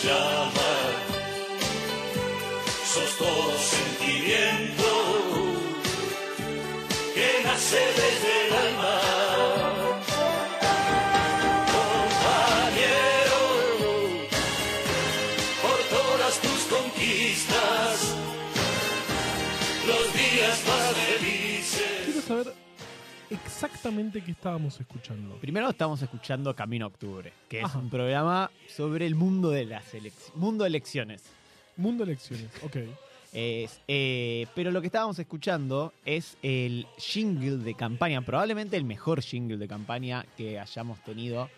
Sin exactamente qué estábamos escuchando. Primero estamos escuchando Camino a Octubre, que Ajá. es un programa sobre el mundo de las elecciones. Mundo de elecciones. Mundo Elecciones, ok. Es, eh, pero lo que estábamos escuchando es el jingle de campaña, probablemente el mejor jingle de campaña que hayamos tenido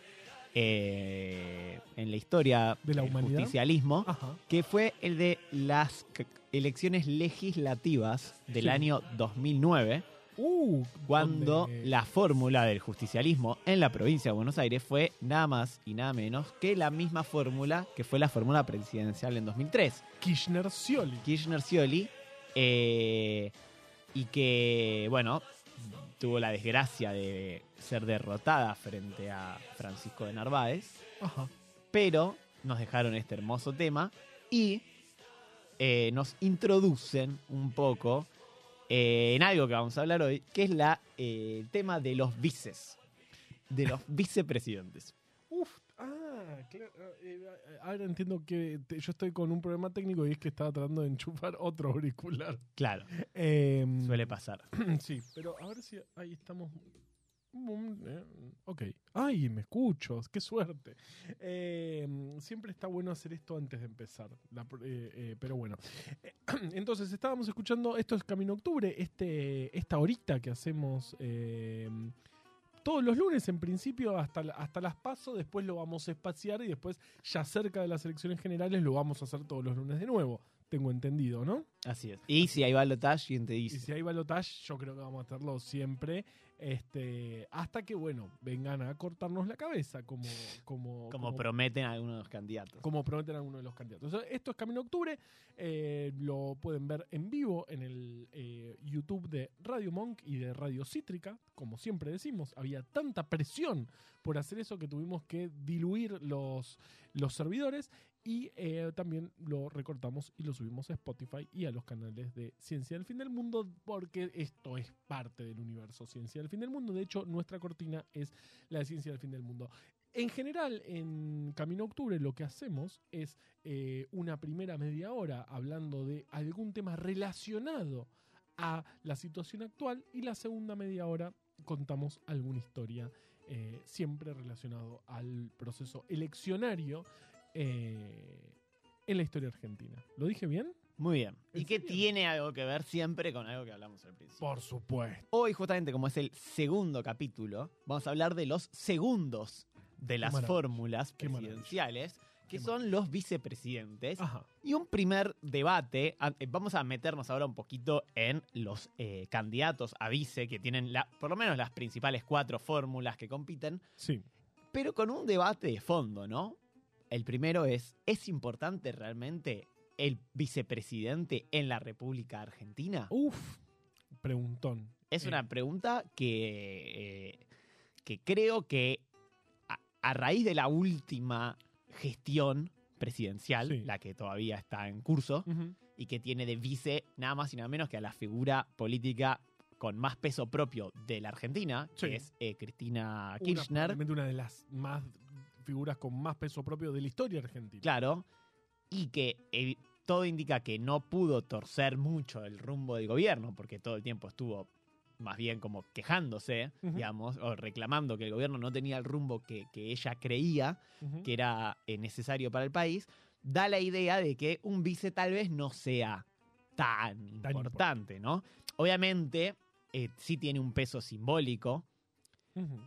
eh, en la historia ¿De la del justicialismo, Ajá. que fue el de las elecciones legislativas del Sí. año 2009, Uh, cuando la fórmula del justicialismo en la provincia de Buenos Aires fue nada más y nada menos que la misma fórmula que fue la fórmula presidencial en 2003. Kirchner Scioli. Kirchner Scioli, eh, y que, bueno, tuvo la desgracia de ser derrotada frente a Francisco de Narváez, Ajá. pero nos dejaron este hermoso tema y eh, nos introducen un poco eh, en algo que vamos a hablar hoy, que es la, eh, el tema de los vices, de los vicepresidentes. Uf, ah, claro. eh, ahora entiendo que te- yo estoy con un problema técnico y es que estaba tratando de enchufar otro auricular. Claro, Em, suele pasar. Sí, pero ahora sí, ahí estamos. Ok. Ay, me escucho, qué suerte. Eh, siempre está bueno hacer esto antes de empezar. la eh, eh, pero bueno. Eh, Entonces, estábamos escuchando, esto es Camino Octubre, este, esta horita que hacemos eh, todos los lunes, en principio, hasta, hasta las paso, después lo vamos a espaciar y después, ya cerca de las elecciones generales, lo vamos a hacer todos los lunes de nuevo. Tengo entendido, ¿no? Así es. Y si hay balotage, ¿quién te Y dice? si hay balotage, yo creo que vamos a hacerlo siempre. Este, hasta que, bueno, vengan a cortarnos la cabeza, como, como, Como prometen algunos de los candidatos. como prometen algunos de los candidatos. Esto es Camino a Octubre. eh, lo pueden ver en vivo en el eh, YouTube de Radio Monk y de Radio Cítrica. Como siempre decimos, había tanta presión por hacer eso que tuvimos que diluir los, los servidores. Y eh, también lo recortamos y lo subimos a Spotify y a los canales de Ciencia del Fin del Mundo, porque esto es parte del universo Ciencia del Fin del Mundo. De hecho, nuestra cortina es la de Ciencia del Fin del Mundo. En general, en Camino a Octubre lo que hacemos es eh, una primera media hora hablando de algún tema relacionado a la situación actual y la segunda media hora contamos alguna historia eh, siempre relacionado al proceso eleccionario eh, en la historia argentina. ¿Lo dije bien? Muy bien. ¿Y ¿En qué tiene algo que ver siempre con algo que hablamos al principio? Por supuesto. Hoy, justamente como es el segundo capítulo, vamos a hablar de los segundos de las fórmulas presidenciales, que Qué son los vicepresidentes. Ajá. Y un primer debate, eh, vamos a meternos ahora un poquito en los eh, candidatos a vice, que tienen la, por lo menos las principales cuatro fórmulas que compiten, Sí. pero con un debate de fondo, ¿no? El primero es, ¿es importante realmente el vicepresidente en la República Argentina? Uf. Preguntón. Es Eh, una pregunta que, eh, que creo que a, a raíz de la última gestión presidencial, Sí. la que todavía está en curso, y que tiene de vice nada más y nada menos que a la figura política con más peso propio de la Argentina, Sí. que es eh, Cristina Una, Kirchner. probablemente una de las más figuras con más peso propio de la historia argentina. Claro. Y que eh, todo indica que no pudo torcer mucho el rumbo del gobierno, porque todo el tiempo estuvo más bien como quejándose, digamos, o reclamando que el gobierno no tenía el rumbo que, que ella creía que era eh, necesario para el país. da la idea de que un vice tal vez no sea tan, Tan importante, ¿no? Obviamente, eh, sí tiene un peso simbólico,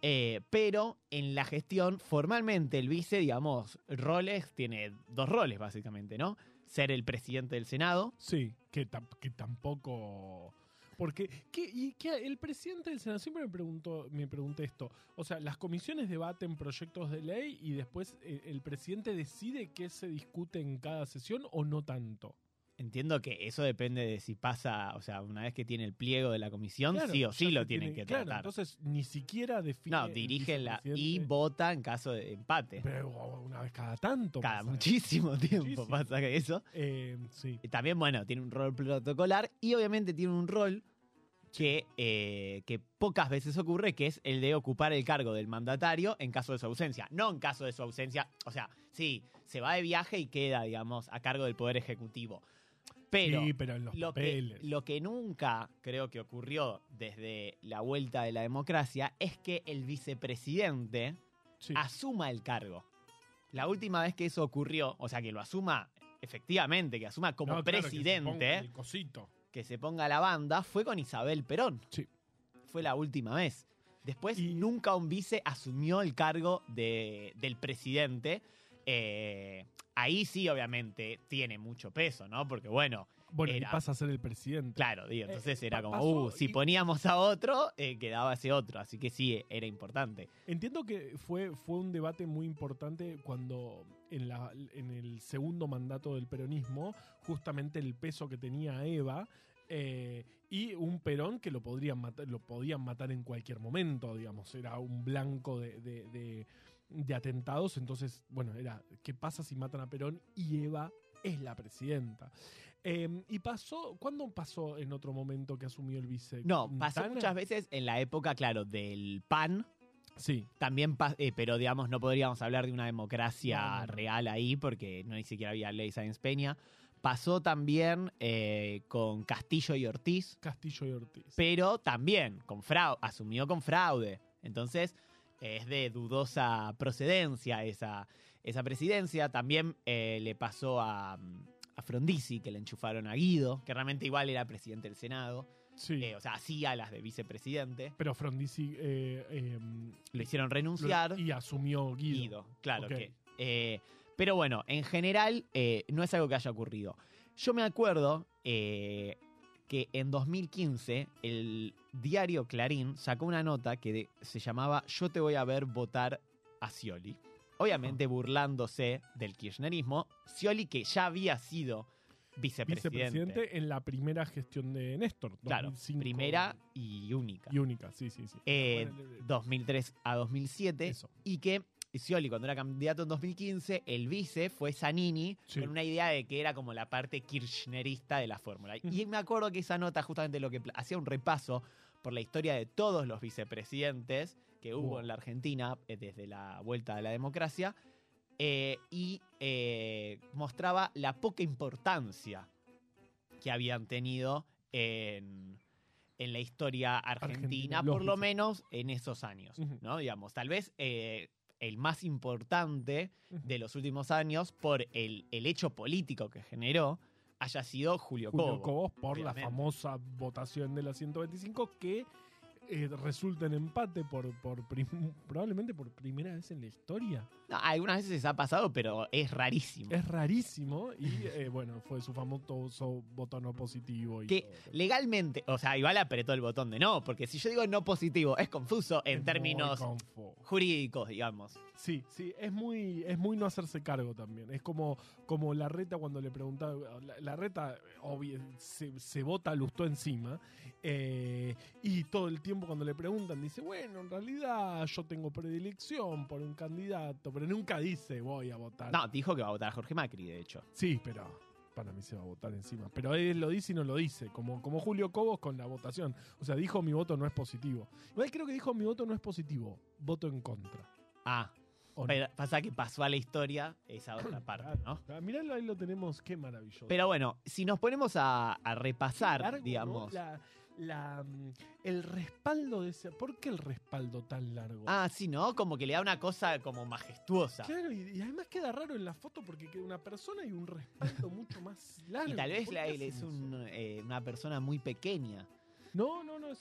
Eh, pero en la gestión, formalmente el vice, digamos, roles, tiene dos roles básicamente, ¿no? Ser el presidente del Senado, Sí, que, que tampoco. Porque, ¿qué, y qué- el presidente del Senado siempre me preguntó, me pregunté esto. O sea, las comisiones debaten proyectos de ley y después eh, el presidente decide qué se discute en cada sesión o no tanto. Entiendo que eso depende de si pasa, o sea, una vez que tiene el pliego de la comisión, Claro, sí o sí lo tienen tiene- que claro, tratar. entonces ni siquiera define. no, dirige la y vota en caso de empate. Pero una vez cada tanto. Cada pasa muchísimo tiempo Muchísimo. pasa que eso. Eh, sí. También, bueno, tiene un rol protocolar y obviamente tiene un rol que, eh, que pocas veces ocurre, que es el de ocupar el cargo del mandatario en caso de su ausencia. No en caso de su ausencia, o sea, sí, se va de viaje y queda, digamos, a cargo del Poder Ejecutivo. Pero sí, pero en los lo que, lo que nunca creo que ocurrió desde la vuelta de la democracia es que el vicepresidente Sí. asuma el cargo. La última vez que eso ocurrió, o sea, que lo asuma efectivamente, que asuma como No, claro, que se presidente, ponga el cosito. que se ponga la banda, fue con Isabel Perón. Sí. Fue la última vez. Después Y- nunca un vice asumió el cargo de- del presidente. Eh, ahí sí, obviamente, tiene mucho peso, ¿no? Porque bueno, Bueno, Era- y pasa a ser el presidente. claro, digo, entonces Eh, era como, uh, si y- poníamos a otro, eh, quedaba ese otro. Así que sí, era importante. Entiendo que fue, fue un debate muy importante cuando en, la, en el segundo mandato del peronismo, justamente el peso que tenía Eva eh, y un Perón que lo podrían matar, lo podían matar en cualquier momento, digamos, era un blanco de, de- de- de atentados, entonces, bueno, era, ¿qué pasa si matan a Perón y Eva es la presidenta? Eh, y pasó, ¿cuándo pasó en otro momento que asumió el vice? No, pasó muchas veces en la época, claro, del PAN. Sí, También, eh, pero digamos, no podríamos hablar de una democracia No, real ahí porque no ni siquiera había ley Sáenz Peña. Pasó también eh, con Castillo y Ortiz, Castillo y Ortiz. pero también con fraude, asumió con fraude. Entonces, es de dudosa procedencia esa, esa presidencia. También eh, le pasó a, a Frondizi, que le enchufaron a Guido, que realmente igual era presidente del Senado. sí. Eh, o sea, hacía las de vicepresidente. Pero Frondizi eh, eh, Lo hicieron lo- renunciar. y asumió Guido. Guido, claro que. pero bueno, en general no es algo que haya ocurrido. Yo me acuerdo que en 2015 el diario Clarín sacó una nota que de- se llamaba Yo te voy a ver votar a Scioli. Obviamente burlándose del kirchnerismo. Scioli que ya había sido vicepresidente. Vicepresidente en la primera gestión de Néstor. Claro, 2005 primera y única. y única, sí, sí, sí. Eh, Bueno, le- le- 2003 a 2007. Eso. y que Scioli, cuando era candidato en 2015, el vice fue Zanini, Sí. con una idea de que era como la parte kirchnerista de la fórmula. Y me acuerdo que esa nota justamente lo que hacía un repaso por la historia de todos los vicepresidentes que hubo en la Argentina eh, desde la vuelta de la democracia, eh, y eh, mostraba la poca importancia que habían tenido en, en la historia argentina, por lo menos en esos años. ¿no? Digamos, tal vez eh, el más importante de los últimos años por el, el hecho político que generó haya sido Julio, Julio Cobo. Cobos por la famosa votación de la 125 que eh, resulta en empate por, por probablemente por primera vez en la historia. No, algunas veces ha pasado, pero es rarísimo. Es rarísimo y eh, bueno, fue su famoso voto no positivo. Y que todo. legalmente, o sea, igual apretó el botón de no, porque si yo digo no positivo, es confuso en términos jurídicos, digamos. Sí, sí, es muy, es muy no hacerse cargo también. Es como, como la reta cuando le preguntaba, la, la reta obvio, se, se vota lustó encima, eh, y todo el tiempo cuando le preguntan dice, bueno, en realidad yo tengo predilección por un candidato, pero nunca dice voy a votar. No, dijo que va a votar a Jorge Macri, de hecho. Sí, pero para mí se va a votar encima. Pero él lo dice y no lo dice, como, como Julio Cobos con la votación. O sea, dijo mi voto no es positivo. Igual creo que dijo mi voto no es positivo, voto en contra. Ah, ¿O no? pero pasa que pasó a la historia esa otra parte, ¿no? Ah, miralo, ahí lo tenemos, qué maravilloso. Pero bueno, si nos ponemos a, a repasar, Largo, ¿no? digamos. La, la, mm, el respaldo de ese. ¿Por qué el respaldo tan largo? Ah, sí, ¿no? Como que le da una cosa como majestuosa. Claro, y, y además queda raro en la foto porque queda una persona y un respaldo mucho más largo. Y tal vez ¿Por la- él es un, eh, una persona muy pequeña. No, no, no, es,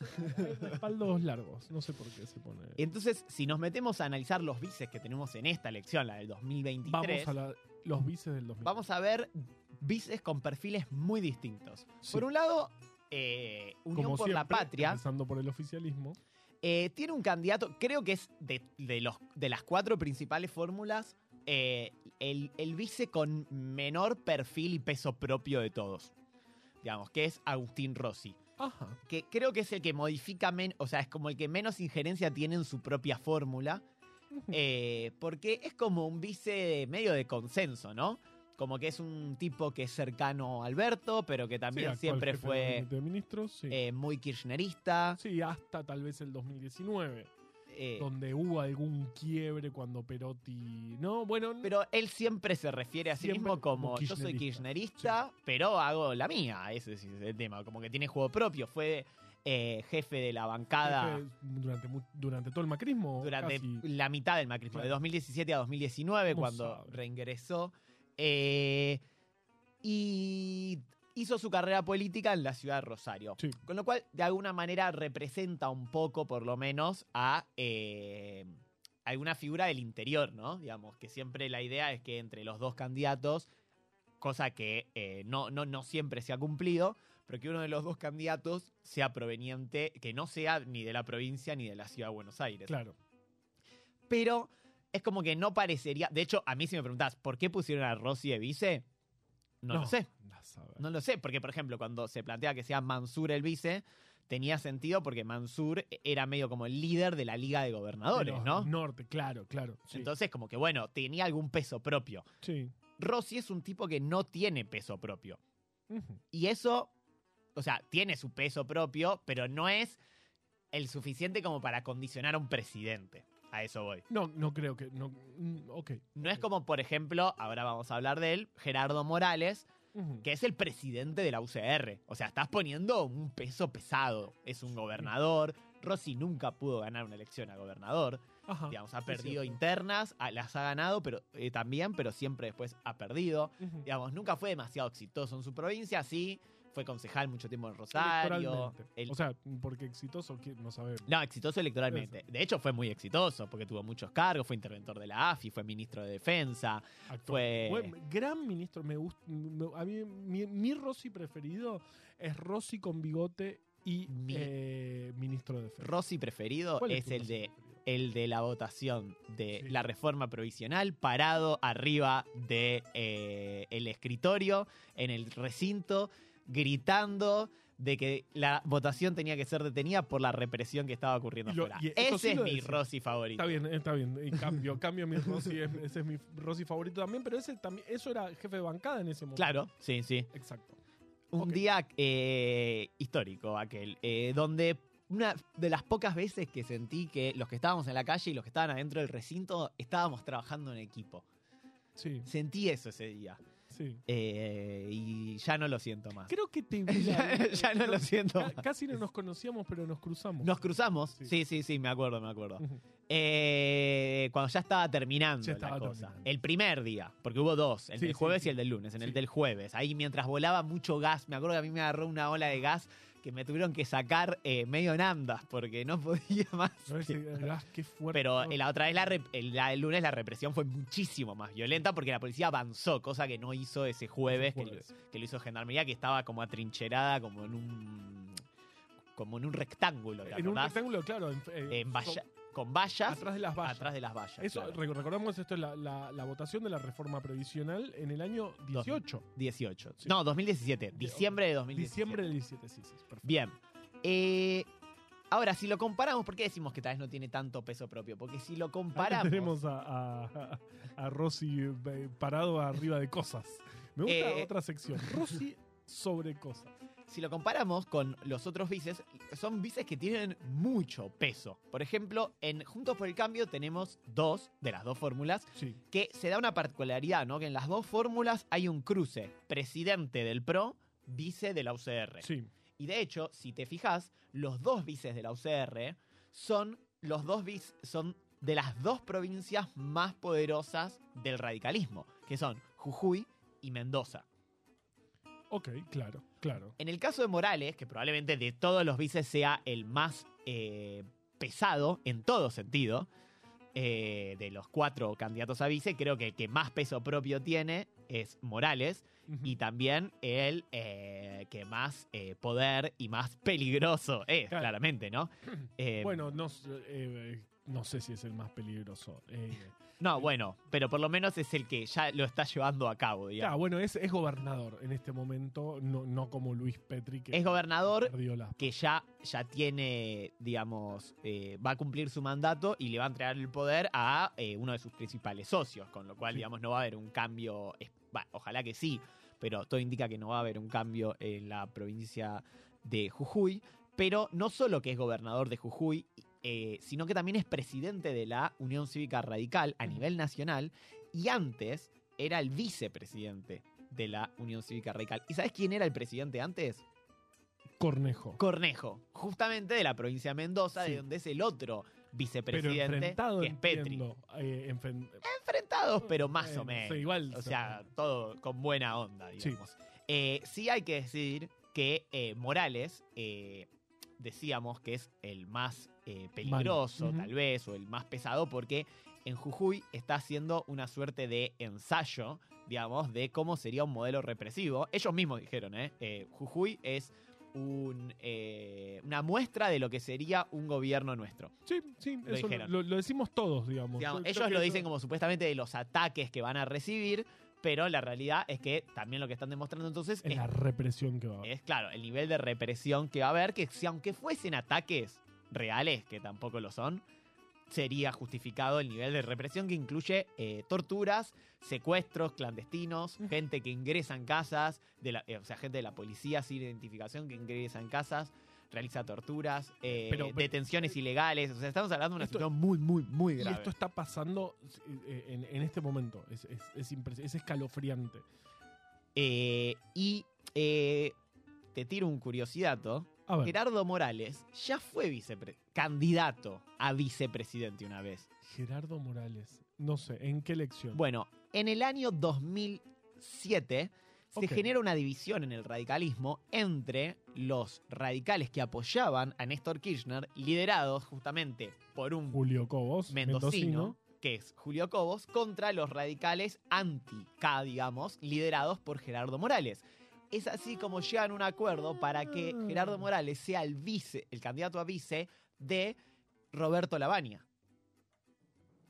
respaldos largos. No sé por qué se pone. Entonces, si nos metemos a analizar los vices que tenemos en esta elección, la del 2023, Vamos a la- los vices del 2000. vamos a ver vices con perfiles muy distintos. Sí. Por un lado, eh, Unión Como por la Patria Empezando por el oficialismo. eh, tiene un candidato, creo que es de, de los, de las cuatro principales fórmulas, eh, el, el vice con menor perfil y peso propio de todos. Digamos, que es Agustín Rossi. Ajá. que creo que es el que modifica menos, o sea, es como el que menos injerencia tiene en su propia fórmula, eh, porque es como un vice medio de consenso, ¿no? Como que es un tipo que es cercano a Alberto, pero que también siempre fue gabinete de ministros, sí. eh, muy kirchnerista. sí, hasta tal vez el 2019, eh, donde hubo algún quiebre cuando Perotti. No, bueno, pero él siempre se refiere a sí mismo como yo soy kirchnerista". pero hago la mía. Ese es el tema. Como que tiene juego propio. Fue eh, jefe de la bancada. jefe durante, durante todo el macrismo. durante casi. la mitad del macrismo, de Claro. 2017 a 2019, No cuando sabe. reingresó. Eh, y hizo su carrera política en la ciudad de Rosario. Sí. Con lo cual, de alguna manera, representa un poco, por lo menos, a eh, alguna figura del interior, ¿no? Digamos, que siempre la idea es que entre los dos candidatos, cosa que eh, no, no, no siempre se ha cumplido, pero que uno de los dos candidatos sea proveniente, que no sea ni de la provincia ni de la ciudad de Buenos Aires. Claro. Pero es como que no parecería. De hecho, a mí si me preguntás, ¿por qué pusieron a Rossi de vice? No, lo sé. No lo sé. Porque, por ejemplo, cuando se plantea que sea Mansur el vice, tenía sentido porque Mansur era medio como el líder de la Liga de Gobernadores, ¿no? Norte, claro, claro. Sí. Entonces, como que bueno, tenía algún peso propio. sí. Rossi es un tipo que no tiene peso propio. Y eso, o sea, tiene su peso propio, pero no es el suficiente como para condicionar a un presidente. A eso voy. No, no creo que. No, mm, ok. No es como, por ejemplo, ahora vamos a hablar de él, Gerardo Morales, que es el presidente de la UCR. O sea, estás poniendo un peso pesado. Es un gobernador. Rossi nunca pudo ganar una elección a gobernador. Ajá. Digamos, ha perdido internas, las ha ganado, pero eh, también, pero siempre después ha perdido. Ujú. Digamos, nunca fue demasiado exitoso en su provincia, sí. Fue concejal mucho tiempo en Rosario. El- O sea, porque exitoso, no sabemos. no, exitoso electoralmente. De hecho, fue muy exitoso porque tuvo muchos cargos, fue interventor de la AFI, fue ministro de Defensa. Actor. Fue- Buen- gran ministro. Me gusta. a mí, mi, mi Rossi preferido es Rossi con bigote y Mi- eh, ministro de Defensa. Rossi preferido ¿Cuál es el de preferido? el de la votación de Sí. la reforma provisional, parado arriba de eh, el escritorio, en el recinto, gritando de que la votación tenía que ser detenida por la represión que estaba ocurriendo Y lo- afuera. y Ese sí es mi. Rossi favorito. Está bien, está bien. Y cambio, cambio mi Rossi. es- ese es mi Rossi favorito también, pero ese también, eso era jefe de bancada en ese momento. Claro, sí, sí. Exacto. Un día eh, histórico aquel, eh, donde una de las pocas veces que sentí que los que estábamos en la calle y los que estaban adentro del recinto estábamos trabajando en equipo. Sí, Sentí eso ese día. Sí. Eh, y ya no lo siento más. Creo que te ya, ya no lo siento Ca- más. Casi no nos conocíamos, pero nos cruzamos. Nos cruzamos. Sí. Sí, sí, sí, me acuerdo, me acuerdo. Eh, cuando ya estaba terminando Ya la estaba cosa. terminando. El primer día, porque hubo dos, el Sí, del jueves y el del lunes. En el del jueves, ahí mientras volaba mucho gas, me acuerdo que a mí me agarró una ola de gas que me tuvieron que sacar eh, medio en andas porque no podía más. No, qué fuerte. Pero la otra vez, la el, la- el lunes, la represión fue muchísimo más violenta porque la policía avanzó, cosa que no hizo ese jueves, que lo-. Que, lo hizo Gendarmería, que estaba como atrincherada, como en un como en un rectángulo, ¿te en un rectángulo, claro. En, eh, En valla- so- con vallas atrás de las vallas. atrás de las vallas. Eso, claro. recordamos, esto es la, la- la votación de la reforma previsional en el año 18. 18. Sí. No, 2017. Diciembre de 2017. Diciembre del 17, sí, sí. Perfecto. Bien. Eh, ahora, si lo comparamos, ¿por qué decimos que tal vez no tiene tanto peso propio? Porque si lo Acá comparamos. tenemos a, a, a Rossi eh, parado arriba de cosas. Me gusta Eh, otra sección. Rossi sobre cosas. Si lo comparamos con los otros vices, son vices que tienen mucho peso. Por ejemplo, en Juntos por el Cambio tenemos dos de las dos fórmulas Sí. que se da una particularidad, ¿no? Que en las dos fórmulas hay un cruce. Presidente del PRO, vice de la UCR. Sí. Y de hecho, si te fijas, los dos vices de la UCR son los dos bis son de las dos provincias más poderosas del radicalismo, que son Jujuy y Mendoza. Ok, claro, claro. En el caso de Morales, que probablemente de todos los vices sea el más eh, pesado en todo sentido, eh, de los cuatro candidatos a vice, creo que el que más peso propio tiene es Morales y también el eh, que más eh, poder y más peligroso es, Claro. claramente, ¿no? Eh, bueno, no, s- eh, no sé si es el más peligroso. Eh, no, bueno, pero por lo menos es el que ya lo está llevando a cabo, claro, digamos. bueno, es, es gobernador en este momento, no, no como Luis Petri, que Es gobernador la... que ya, ya tiene, digamos, eh, va a cumplir su mandato y le va a entregar el poder a eh, uno de sus principales socios, con lo cual, Sí. digamos, no va a haber un cambio, bah, ojalá que sí, pero todo indica que no va a haber un cambio en la provincia de Jujuy, pero no solo que es gobernador de Jujuy, eh, sino que también es presidente de la Unión Cívica Radical a nivel nacional y antes era el vicepresidente de la Unión Cívica Radical. ¿Y sabes quién era el presidente antes? Cornejo. Cornejo, justamente de la provincia de Mendoza, Sí. de donde es el otro vicepresidente, que es Petri. entiendo, eh, enfren- Enfrentados, pero más o menos. sí, igual o se- sea, todo con buena onda, Sí. digamos. Eh, sí hay que decir que eh, Morales, decíamos que es el más eh, peligroso, tal vez, o el más pesado, porque en Jujuy está haciendo una suerte de ensayo, digamos, de cómo sería un modelo represivo. Ellos mismos dijeron, ¿eh? Eh, Jujuy es un, eh, una muestra de lo que sería un gobierno nuestro. Sí, sí, Lo eso lo, lo decimos todos, digamos. Ellos lo dicen como supuestamente de los ataques que van a recibir, pero la realidad es que también lo que están demostrando entonces Es es, la represión que va a haber. es, claro, el nivel de represión que va a haber, que si aunque fuesen ataques reales, que tampoco lo son, sería justificado el nivel de represión que incluye eh, torturas, secuestros clandestinos, gente que ingresa en casas, de la- eh, o sea, gente de la policía sin identificación que ingresa en casas, realiza torturas, eh, Pero- pero- detenciones ilegales, o sea, estamos hablando de una Esto- situación muy, muy, muy Y grave. esto está pasando eh, en, en este momento. Es, es, es, escalofriante. Eh, y eh, te tiro un curiosidato. Gerardo Morales ya fue candidato a vicepresidente una vez. Gerardo Morales. No sé, ¿en qué elección? Bueno, en el año 2007 se genera una división en el radicalismo entre los radicales que apoyaban a Néstor Kirchner, liderados justamente por un Julio Cobos, mendocino, que es Julio Cobos, contra los radicales anti-K, digamos, liderados por Gerardo Morales. Es así como llegan a un acuerdo para que Ah. Gerardo Morales sea el vice, el candidato a vice de Roberto Lavagna,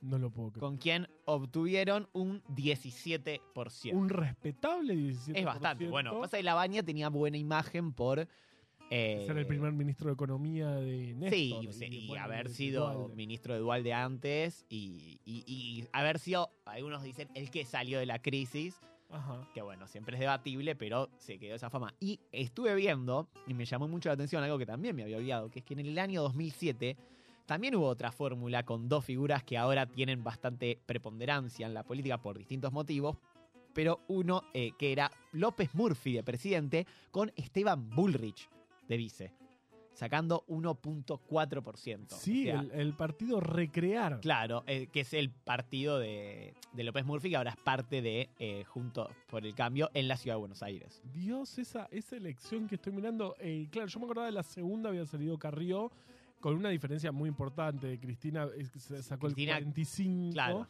No lo puedo creer. con quien obtuvieron un 17%. Un respetable 17%. es bastante. Bueno, pasa que Lavagna tenía buena imagen por... eh, Ser el primer ministro de Economía de Néstor. Sí, y, haber sido Dualde. ministro de Dualde antes y, y- y haber sido, algunos dicen, el que salió de la crisis, Ajá. que bueno, siempre es debatible, pero se quedó esa fama. Y estuve viendo, y me llamó mucho la atención algo que también me había olvidado, que es que en el año 2007 también hubo otra fórmula con dos figuras que ahora tienen bastante preponderancia en la política por distintos motivos, pero uno eh, que era López Murphy de presidente con Esteban Bullrich de vice, sacando 1.4%. Sí, O sea, el, el partido Recrear. Claro, eh, que es el partido de, de López Murphy, que ahora es parte de eh, Juntos por el Cambio en la ciudad de Buenos Aires. Dios, esa, esa elección que estoy mirando. eh, claro, yo me acordaba de la segunda, había salido Carrió, con una diferencia muy importante. Cristina sacó Cristina, el 45. claro.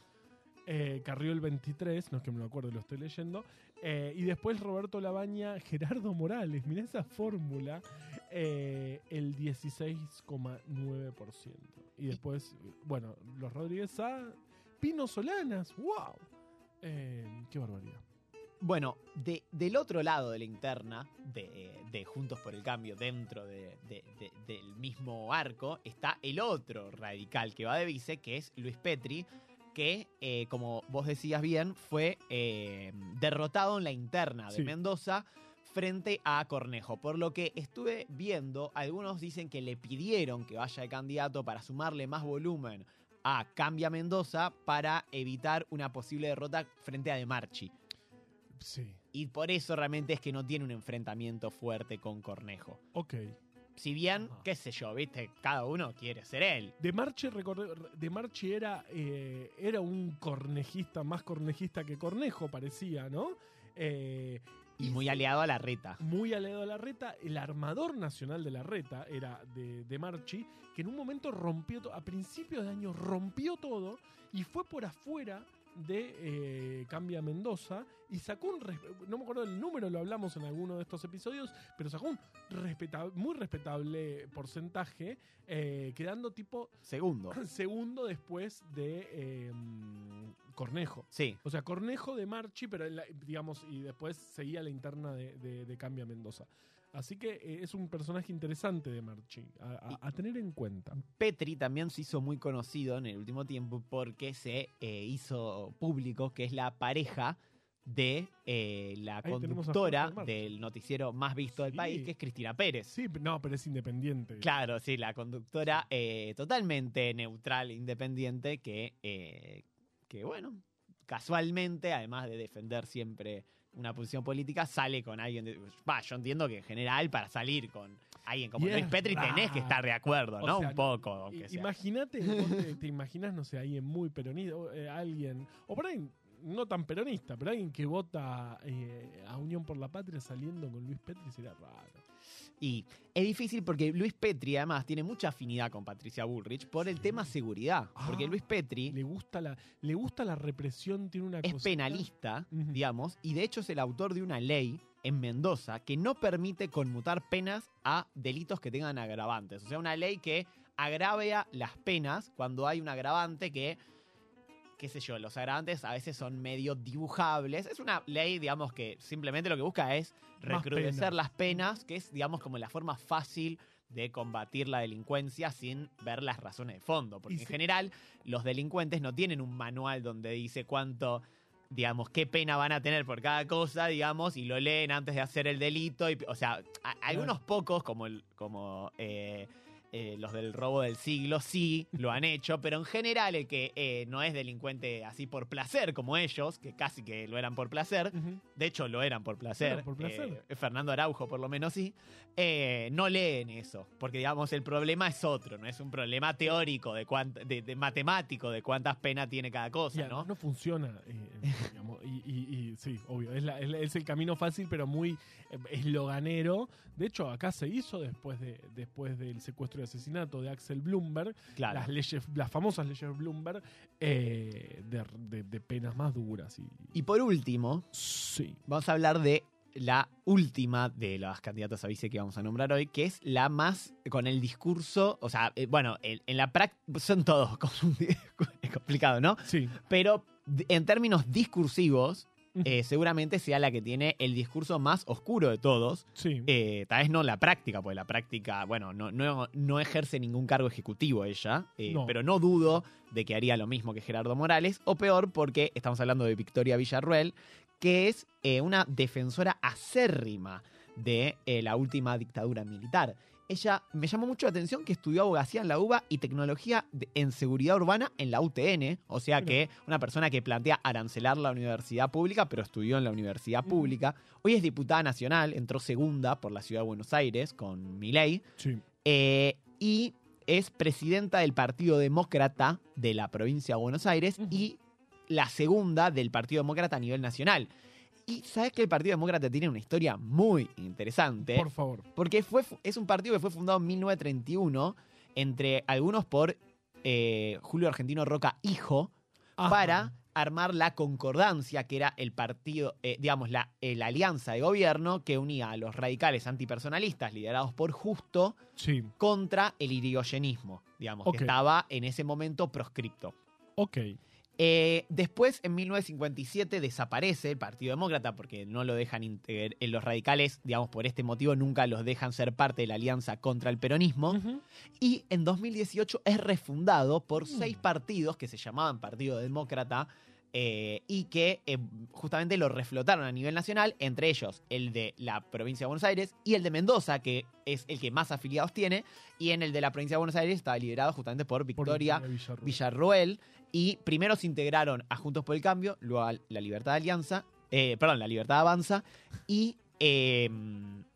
eh, Carrió el 23, no es que me lo acuerdo, lo estoy leyendo. eh, y después Roberto Labaña, Gerardo Morales, mirá esa fórmula, eh, el 16,9%. Y después, bueno, los Rodríguez A, Pino Solanas, wow. Qué barbaridad. Bueno, de- del otro lado de la interna de, de Juntos por el Cambio, dentro de- de- de- del mismo arco, está el otro radical que va de vice, que es Luis Petri, que, eh, como vos decías bien, fue eh, derrotado en la interna de Sí. Mendoza frente a Cornejo. Por lo que estuve viendo, algunos dicen que le pidieron que vaya de candidato para sumarle más volumen a Cambia Mendoza para evitar una posible derrota frente a De Marchi. Sí, Y por eso realmente es que no tiene un enfrentamiento fuerte con Cornejo. Ok. Si bien, Ajá. qué sé yo, viste, cada uno quiere ser él. De Marchi, recordé- de Marchi era, eh, era un cornejista, más cornejista que Cornejo, parecía, ¿no? Eh, Y muy aliado a la reta. muy aliado a la reta. El armador nacional de la reta era de, de Marchi, que en un momento rompió, a principios de año rompió todo y fue por afuera de eh, Cambia Mendoza y sacó un, no me acuerdo del número, lo hablamos en alguno de estos episodios, pero sacó un respeta- muy respetable porcentaje, eh, quedando tipo Segundo. segundo después de eh, Cornejo. Sí. O sea, Cornejo de Marchi, pero la- digamos, y después seguía la interna de, de- de Cambia Mendoza. Así que eh, es un personaje interesante de Marchi, a, a- a tener en cuenta. Petri también se hizo muy conocido en el último tiempo porque se eh, hizo público que es la pareja de eh, la Ahí conductora del noticiero más visto del Sí. país, que es Cristina Pérez. Sí, no, pero es independiente. Claro, sí, la conductora eh, totalmente neutral independiente que, eh, que, bueno, casualmente, además de defender siempre una posición política, sale con alguien de... Va, yo entiendo que en general para salir con alguien como Luis Petri tenés que estar de acuerdo, O ¿no? sea, Un poco. Imagínate, te, te imaginas, no sé, alguien muy peronista, eh, alguien, o por ahí no tan peronista, pero alguien que vota eh, a Unión por la Patria saliendo con Luis Petri sería raro. Y es difícil porque Luis Petri además tiene mucha afinidad con Patricia Bullrich por el tema seguridad. Porque Ah, Luis Petri Le gusta la, le gusta la represión, tiene una es cosita- penalista, digamos, y de hecho es el autor de una ley en Mendoza que no permite conmutar penas a delitos que tengan agravantes. O sea, una ley que agrava las penas cuando hay un agravante que, qué sé yo, los agravantes a veces son medio dibujables. Es una ley, digamos, que simplemente lo que busca es recrudecer pena. las penas, que es, digamos, como la forma fácil de combatir la delincuencia sin ver las razones de fondo. Porque Y en general los delincuentes no tienen un manual donde dice cuánto, digamos, qué pena van a tener por cada cosa, digamos, y lo leen antes de hacer el delito. Y, o sea, a- algunos pocos, como, el, como eh, eh, los del robo del siglo, sí lo han hecho, pero en general el que eh, no es delincuente así por placer como ellos, que casi que lo eran por placer, de hecho lo eran por placer, Claro, por placer. eh, Fernando Araujo por lo menos sí, no leen eso, porque digamos el problema es otro, no es un problema teórico, de, cuánt- de, de matemático, de cuántas penas tiene cada cosa, ¿no? no funciona, eh, digamos, y, y- y sí, obvio, es, la- es la- es el camino fácil, pero muy eh, esloganero. De hecho, acá se hizo después, de, después del secuestro y asesinato de Axel Bloomberg, Claro. las leyes, las famosas leyes Bloomberg, eh, de, de- de penas más duras. Y, Y por último, sí. vamos a hablar de la última de las candidatas a vice que vamos a nombrar hoy, que es la más con el discurso, o sea, eh, bueno, en, en la práctica son todos es complicado, ¿no? Sí. Pero en términos discursivos. Eh, seguramente sea la que tiene el discurso más oscuro de todos. Sí. Eh, tal vez no la práctica, porque la práctica, bueno, no, no, no ejerce ningún cargo ejecutivo ella, eh, No. pero no dudo de que haría lo mismo que Gerardo Morales, o peor, porque estamos hablando de Victoria Villarruel, que es una defensora acérrima de la última dictadura militar. Ella me llamó mucho la atención que estudió abogacía en la UBA y tecnología de- en seguridad urbana en la UTN, o sea que una persona que plantea arancelar la universidad pública, pero estudió en la universidad pública. Hoy es diputada nacional, entró segunda por la ciudad de Buenos Aires con Milei. sí. eh, y es presidenta del Partido Demócrata de la provincia de Buenos Aires y la segunda del Partido Demócrata a nivel nacional. Y sabes que el Partido Demócrata tiene una historia muy interesante. Por favor. Porque fue, es un partido que fue fundado en 1931, entre algunos por eh, Julio Argentino Roca Hijo, Ajá. para armar la concordancia, que era el partido, eh, digamos, la, eh, la alianza de gobierno que unía a los radicales antipersonalistas liderados por Justo Sí. contra el irigoyenismo, digamos, que estaba en ese momento proscripto. Ok. Eh, después, en 1957, desaparece el Partido Demócrata porque no lo dejan eh, Los radicales, digamos, por este motivo nunca los dejan ser parte de la alianza contra el peronismo. Ujú. Y en 2018 es refundado por Mm. seis partidos que se llamaban Partido Demócrata eh, y que eh, justamente lo reflotaron a nivel nacional, entre ellos el de la provincia de Buenos Aires y el de Mendoza, que es el que más afiliados tiene, y en el de la provincia de Buenos Aires está liderado justamente por Por Victoria Villarruel. Villarroel. Y primero se integraron a Juntos por el Cambio, luego a La Libertad de Alianza, eh, perdón, La Libertad Avanza, y eh,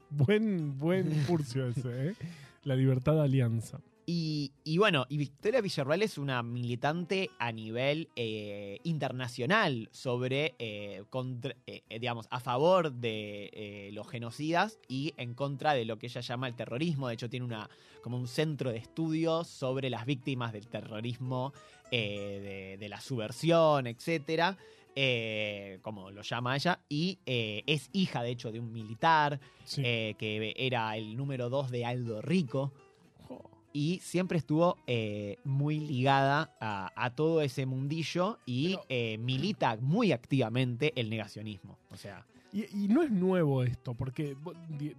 Buen, buen furcio ese, ¿eh? La libertad de alianza. Y, y bueno, y Victoria Villarreal es una militante a nivel eh, internacional sobre, eh, contra- eh, digamos, a favor de los genocidas y en contra de lo que ella llama el terrorismo. De hecho, tiene una como un centro de estudios sobre las víctimas del terrorismo, de, de la subversión, etcétera. eh, como lo llama ella, y eh, es hija, de hecho, de un militar Sí. eh, que era el número dos de Aldo Rico. Y siempre estuvo eh, muy ligada a, a todo ese mundillo y Pero- eh, milita muy activamente el negacionismo. O sea, Y, y no es nuevo esto, porque,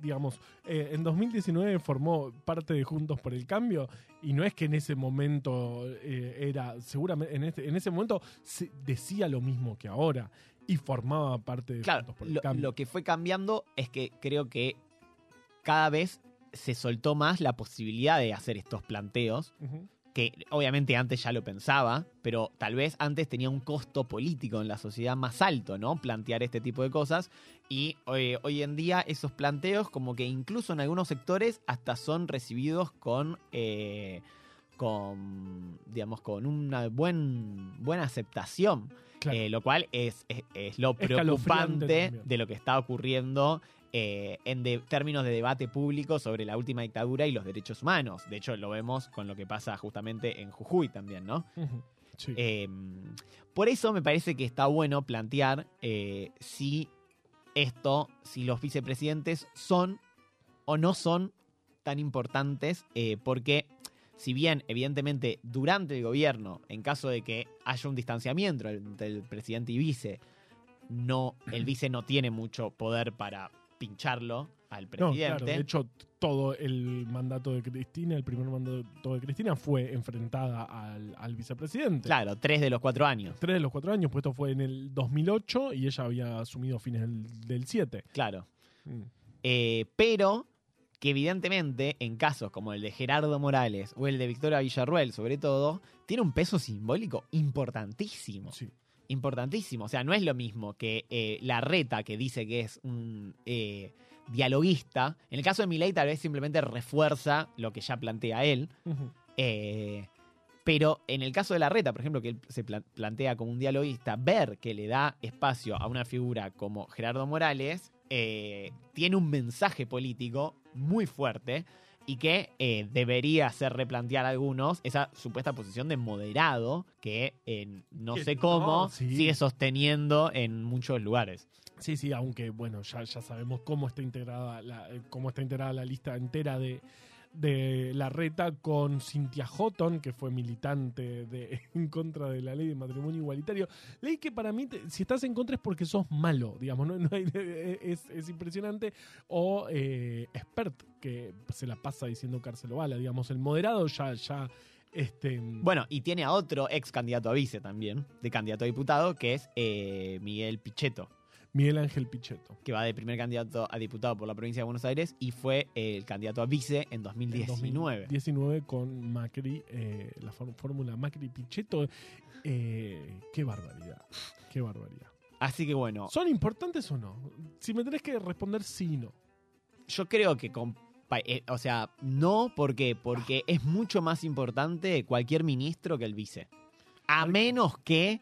digamos, eh, en 2019 formó parte de Juntos por el Cambio y no es que en ese momento era, seguramente, en, este, en ese momento se decía lo mismo que ahora y formaba parte de claro, Juntos por el lo, Cambio. lo que fue cambiando es que creo que cada vez se soltó más la posibilidad de hacer estos planteos que obviamente antes ya lo pensaba, pero tal vez antes tenía un costo político en la sociedad más alto, ¿no? Plantear este tipo de cosas. Y eh, hoy en día esos planteos, como que incluso en algunos sectores, hasta son recibidos con. eh, con, digamos, con una buen, buena aceptación, Claro. Eh, lo cual es, es- es lo preocupante de lo que está ocurriendo eh, en de- términos de debate público sobre la última dictadura y los derechos humanos. De hecho, lo vemos con lo que pasa justamente en Jujuy también, ¿no? Sí. Eh, por eso me parece que está bueno plantear eh, si esto, si los vicepresidentes son o no son tan importantes, eh, porque si bien evidentemente durante el gobierno, en caso de que haya un distanciamiento entre el presidente y vice, no, el vice no tiene mucho poder para pincharlo al No, claro, presidente. de hecho, todo el mandato de Cristina, el primer mandato de Cristina fue enfrentada al, al vicepresidente. Claro, tres de los cuatro años. Tres de los cuatro años, pues esto fue en el 2008 y ella había asumido fines del, del 7. Claro. Mm. Eh, pero que evidentemente en casos como el de Gerardo Morales o el de Victoria Villarruel sobre todo, tiene un peso simbólico importantísimo. Sí. Importantísimo. O sea, no es lo mismo que eh, la reta que dice que es un eh, dialoguista. En el caso de Milei tal vez simplemente refuerza lo que ya plantea él. Eh, pero en el caso de la reta, por ejemplo, que él se pla- plantea como un dialoguista, ver que le da espacio a una figura como Gerardo Morales, tiene un mensaje político muy fuerte y que eh, debería hacer replantear a algunos esa supuesta posición de moderado que eh, no Que sé no, cómo sí. sigue sosteniendo en muchos lugares. Sí, sí, aunque bueno, ya, ya sabemos cómo está integrada la, eh, cómo está integrada la lista entera de, de la reta con Cynthia Houghton, que fue militante en contra de la ley de matrimonio igualitario. Ley que para mí, si estás en contra es porque sos malo, digamos, no, es, es impresionante. O eh, expert, que se la pasa diciendo cárcel o bala, digamos, el moderado ya, ya, este... Bueno, y tiene a otro ex candidato a vice también, de candidato a diputado, que es eh, Miguel Pichetto. Miguel Ángel Pichetto. que va de primer candidato a diputado por la provincia de Buenos Aires y fue el candidato a vice en En 2019. 2019 con Macri, eh, la fór- fórmula Macri-Pichetto. Eh, qué barbaridad, qué barbaridad. Así que bueno, ¿Son importantes o no? Si me tenés que responder sí no. yo creo que, con- eh, o sea, no, ¿por qué? Porque es mucho más importante cualquier ministro que el vice. A menos que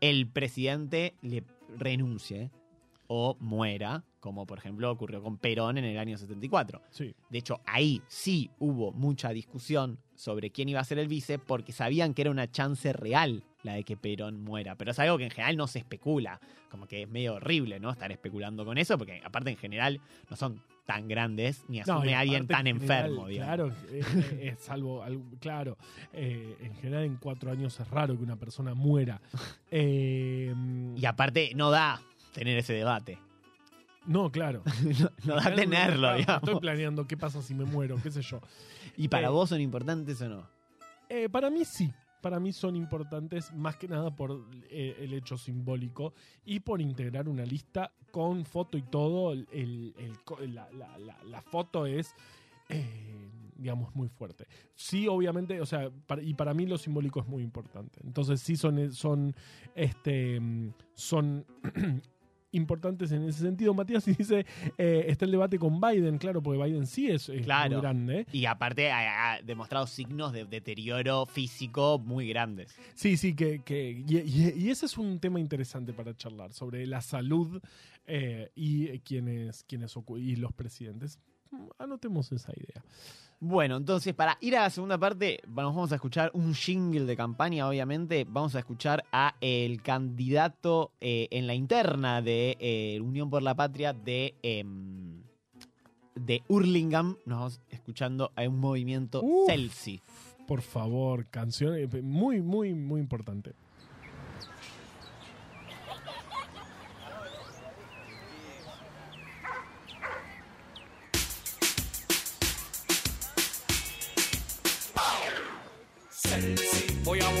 el presidente le renuncie o muera, como por ejemplo ocurrió con Perón en el año 74. Sí. De hecho, ahí sí hubo mucha discusión sobre quién iba a ser el vice porque sabían que era una chance real la de que Perón muera. Pero es algo que en general no se especula. Como que es medio horrible, ¿no? Estar especulando con eso porque aparte en general no son tan grandes ni asume a alguien tan general, enfermo, digamos. Claro, eh, es salvo, algo- claro, eh, en general en cuatro años es raro que una persona muera. Eh, Y aparte no da tener ese debate. no, claro. no, no da tenerlo, claro. Estoy planeando qué pasa si me muero, qué sé yo. ¿Y para Eh, vos son importantes o no? Para mí sí. Para mí son importantes más que nada por eh, el hecho simbólico y por integrar una lista con foto y todo. El, la, foto es eh, digamos, muy fuerte. Sí, obviamente, o sea, y para mí lo simbólico es muy importante. Entonces sí son, son, este, mm, son importantes en ese sentido. Matías dice, eh, está el debate con Biden, claro, porque Biden sí es, es Claro. muy grande. Y aparte ha, ha demostrado signos de deterioro físico muy grandes. Sí, sí, que, que y, y- y ese es un tema interesante para charlar, sobre la salud eh, y quienes, quienes ocu- y los presidentes. Anotemos esa idea. Bueno, entonces para ir a la segunda parte, nos vamos a escuchar un jingle de campaña, obviamente. Vamos a escuchar a el candidato eh, en la interna de eh, Unión por la Patria de, em, de Hurlingham. Nos vamos escuchando a un movimiento. Celsi. Por favor, canción eh, muy, muy, muy importante.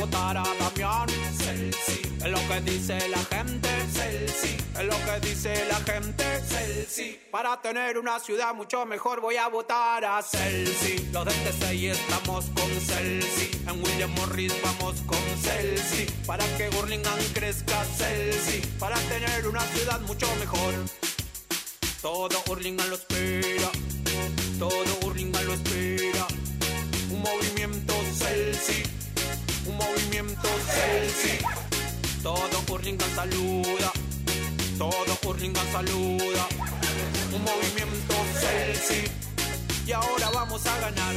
Votar a Damián. Celsi, es lo que dice la gente. Celsi, es lo que dice la gente. Celsi, para tener una ciudad mucho mejor voy a votar a Celsi. Los TCI estamos con Celsi. En William Morris vamos con Celsi. Para que Burlingame crezca Celsi. Para tener una ciudad mucho mejor. Todo Burlingame lo espera. Todo Burlingame lo espera. Un movimiento Celsi, un movimiento Celsi. Todo Hurlingham saluda, todo Hurlingham saluda. Un movimiento Celsi, y ahora vamos a ganar.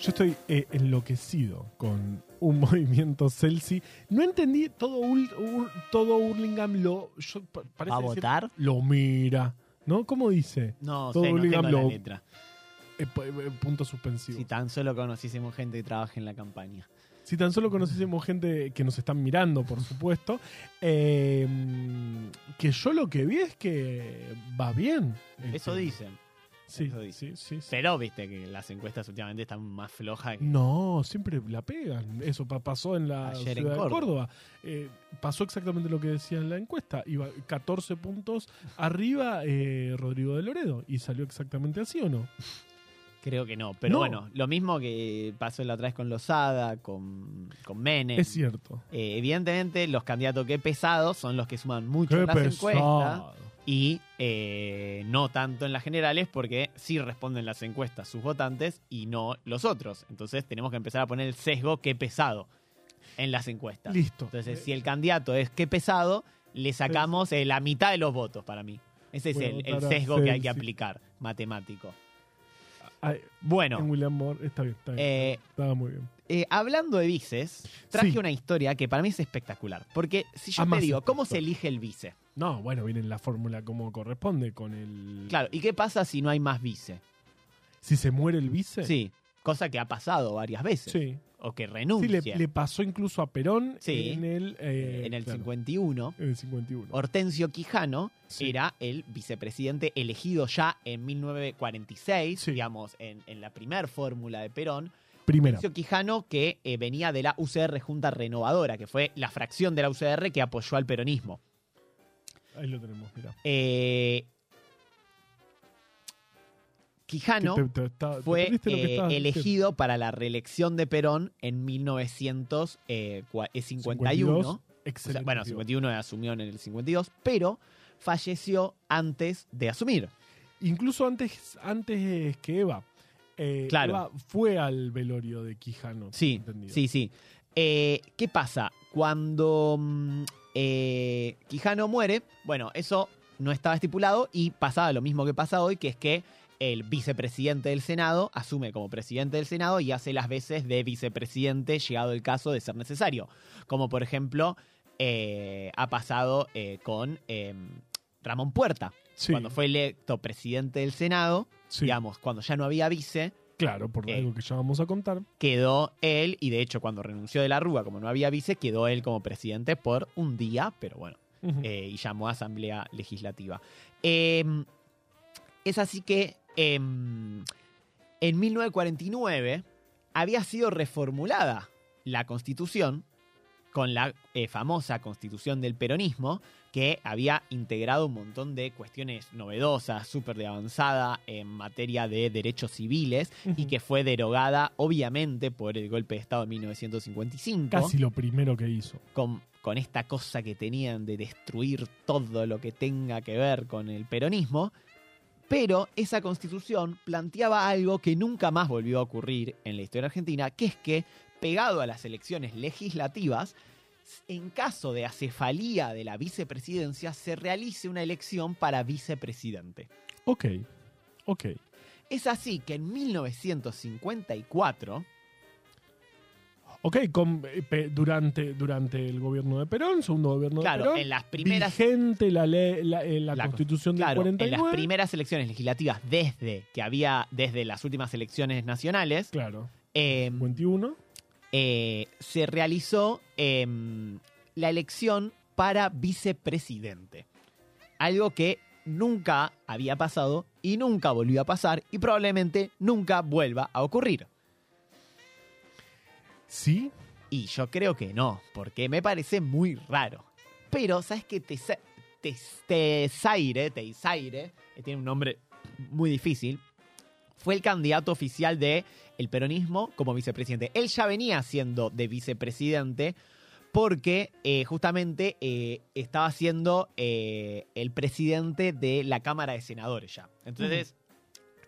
Yo estoy eh, enloquecido con un movimiento Celsi. No entendí todo, Ul- Ur- todo Hurlingham lo. yo pa- parece ¿Va a decir- votar? Lo mira. ¿No? ¿Cómo dice? No Todo sé, no la lo- letra. Eh, eh, punto suspensivo. Si tan solo conociésemos gente que trabaja en la campaña. Si tan solo conociésemos gente que nos están mirando, por supuesto, eh, que yo lo que vi es que va bien. Eso tema. dicen. Sí, eso sí, sí, sí. Pero viste que las encuestas últimamente están más flojas. que- No, siempre la pegan. Eso pa- pasó en la Ayer en ciudad de Córdoba. Córdoba. Eh, pasó exactamente lo que decía en la encuesta. Iba 14 puntos arriba eh, Rodrigo de Loredo. Y salió exactamente así o no. Creo que no. Pero No. bueno, lo mismo que pasó la otra vez con Lozada, con, con Menem. Es cierto. Eh, evidentemente, los candidatos que pesados son los que suman mucho en las encuestas pesado. Y eh, no tanto en las generales porque sí responden las encuestas sus votantes y no los otros. Entonces tenemos que empezar a poner el sesgo qué pesado en las encuestas. Listo. Entonces, Eh, si el candidato es qué pesado, le sacamos eh, la mitad de los votos para mí. Ese es el, sesgo que hay que aplicar, matemático. ay, Bueno, En William Moore. Está bien, está bien. eh, Estaba muy bien. eh, hablando de vices, traje Sí. una historia que para mí es espectacular. Porque si yo Ah, te digo, ¿cómo se elige el vice? No, bueno, viene en la fórmula como corresponde con el. Claro, ¿y qué pasa si no hay más vice? Si se muere el vice. Sí, cosa que ha pasado varias veces. Sí. O que Sí, renuncia. le, le pasó incluso a Perón Sí. en el. eh, en el claro, 51, En el 51. Hortensio Quijano Sí. era el vicepresidente elegido ya en 1946, Sí. digamos, en, en la primer fórmula de Perón. Primera. Hortensio Quijano que eh, venía de la UCR Junta Renovadora, que fue la fracción de la UCR que apoyó al peronismo. Ahí lo tenemos, mira. Eh, Quijano Te- te- te- te fue eh, elegido para la reelección de Perón en 1951. diciendo. O sea, Excelente. bueno, 51 asumió en el 52, pero falleció antes de asumir. Incluso antes, antes que Eva. Eh, Claro. Eva fue al velorio de Quijano. Sí, entendido. sí, sí. Eh, ¿Qué pasa? Cuando mm, eh, Quijano muere, bueno, eso no estaba estipulado y pasaba lo mismo que pasa hoy, que es que el vicepresidente del Senado asume como presidente del Senado y hace las veces de vicepresidente llegado el caso de ser necesario. Como por ejemplo eh, ha pasado eh, con eh, Ramón Puerta. Sí, Cuando fue electo presidente del Senado, sí, digamos, cuando ya no había vice, Claro, por eh, algo que ya vamos a contar. quedó él, y de hecho cuando renunció de la Rúa, como no había vice, quedó él como presidente por un día, pero bueno, eh, y llamó a Asamblea Legislativa. Eh, es así que eh, en 1949 había sido reformulada la constitución con la eh, famosa constitución del peronismo que había integrado un montón de cuestiones novedosas, súper de avanzada en materia de derechos civiles y que fue derogada obviamente por el golpe de Estado de 1955 Casi lo primero que hizo. con, con esta cosa que tenían de destruir todo lo que tenga que ver con el peronismo, pero esa constitución planteaba algo que nunca más volvió a ocurrir en la historia argentina, que es que, pegado a las elecciones legislativas, en caso de acefalía de la vicepresidencia, se realice una elección para vicepresidente. Ok, ok. Es así que en 1954, Ok, con- eh, durante, durante el gobierno de Perón, segundo gobierno claro, de Perón, en las primeras vigente la, ley, la, eh, la La- constitución del Claro, en 49. las primeras elecciones legislativas desde que había, desde las últimas elecciones nacionales, Claro, eh, 51. Eh, se realizó eh, la elección para vicepresidente. Algo que nunca había pasado y nunca volvió a pasar y probablemente nunca vuelva a ocurrir. ¿Sí? Y yo creo que no, porque me parece muy raro. Pero, ¿sabes qué? Tesa- Tes- Tesaire, Teisaire, que tiene un nombre muy difícil, fue el candidato oficial de el peronismo como vicepresidente. Él ya venía siendo de vicepresidente porque eh, justamente eh, estaba siendo eh, el presidente de la Cámara de Senadores ya. Entonces,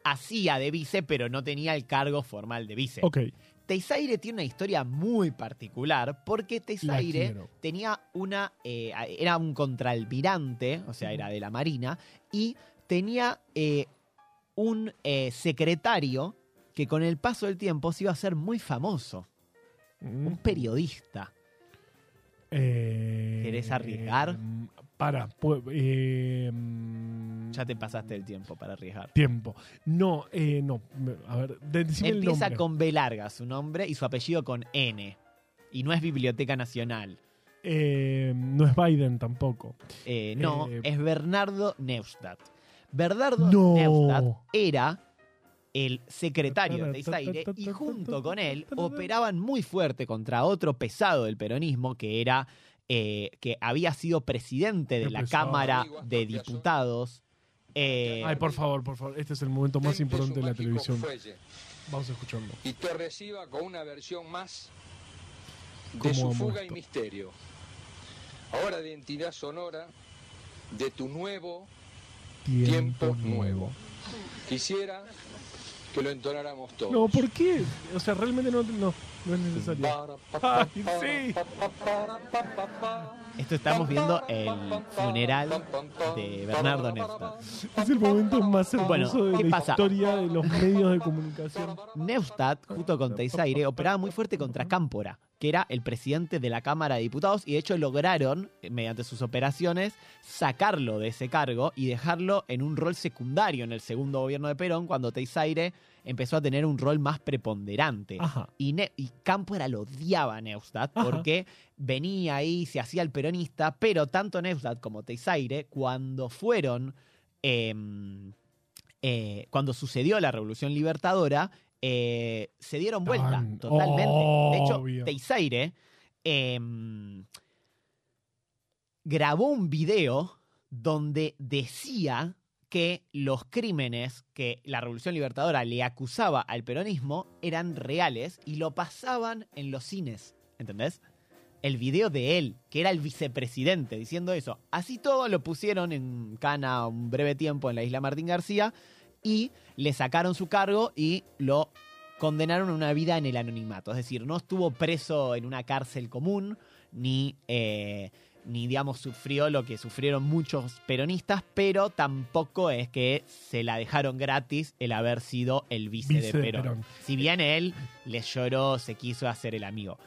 hacía de vice, pero no tenía el cargo formal de vice. Ok, Teisaire tiene una historia muy particular porque Teisaire tenía una. era un contraalmirante, o sea, era de la Marina, y tenía un eh, secretario que con el paso del tiempo se iba a hacer muy famoso. Mm. Un periodista. Eh, ¿Querés arriesgar? mm, Para, pu- eh, mm, Ya te pasaste el tiempo para arriesgar. tiempo. No, eh, no. A ver, decime Empieza con B larga su nombre y su apellido con N. Y no es Biblioteca Nacional. Eh, no es Biden tampoco. Eh, no, Eh, es Bernardo Neustadt. Bernardo No. Neustadt era el secretario de Teisaire y junto con él operaban muy fuerte contra otro pesado del peronismo que era eh, que había sido presidente de la. Cámara de Diputados. Eh, Ay, por favor, por favor. Este es el momento más Tente importante de la televisión. Vamos a escucharlo. y te reciba con una versión más ¿Cómo de su fuga esto? y misterio. Ahora de entidad sonora de tu nuevo tiempo nuevo. Quisiera que lo entonáramos todos. No, ¿por qué? O sea, realmente no, no, no es necesario. Ay, sí. esto estamos viendo el funeral de Bernardo Neustadt. Es el momento más hermoso Bueno, de ¿qué la pasa? historia de los medios de comunicación. Neustadt, junto con Teisaire, operaba muy fuerte contra Cámpora, que era el presidente de la Cámara de Diputados, y de hecho lograron, eh, mediante sus operaciones, sacarlo de ese cargo y dejarlo en un rol secundario en el segundo gobierno de Perón, cuando Teisaire empezó a tener un rol más preponderante. Ajá. Y, y Cámpora lo odiaba a Neustadt Ajá. porque venía ahí, se hacía el peronista, pero tanto Neustadt como Teisaire, cuando fueron, em, eh, cuando sucedió la Revolución Libertadora, eh, se dieron vuelta totalmente. De hecho. Teisaire em, grabó un video donde decía que los crímenes que la Revolución Libertadora le acusaba al peronismo eran reales y lo pasaban en los cines. ¿Entendés? El video de él, que era el vicepresidente, diciendo eso. Así todo lo pusieron en cana un breve tiempo en la isla Martín García y le sacaron su cargo y lo condenaron a una vida en el anonimato. Es decir, no estuvo preso en una cárcel común, ni, eh, ni digamos, sufrió lo que sufrieron muchos peronistas, pero tampoco es que se la dejaron gratis el haber sido el vice, Vice de de Perón. Si bien él les lloró, se quiso hacer el amigo.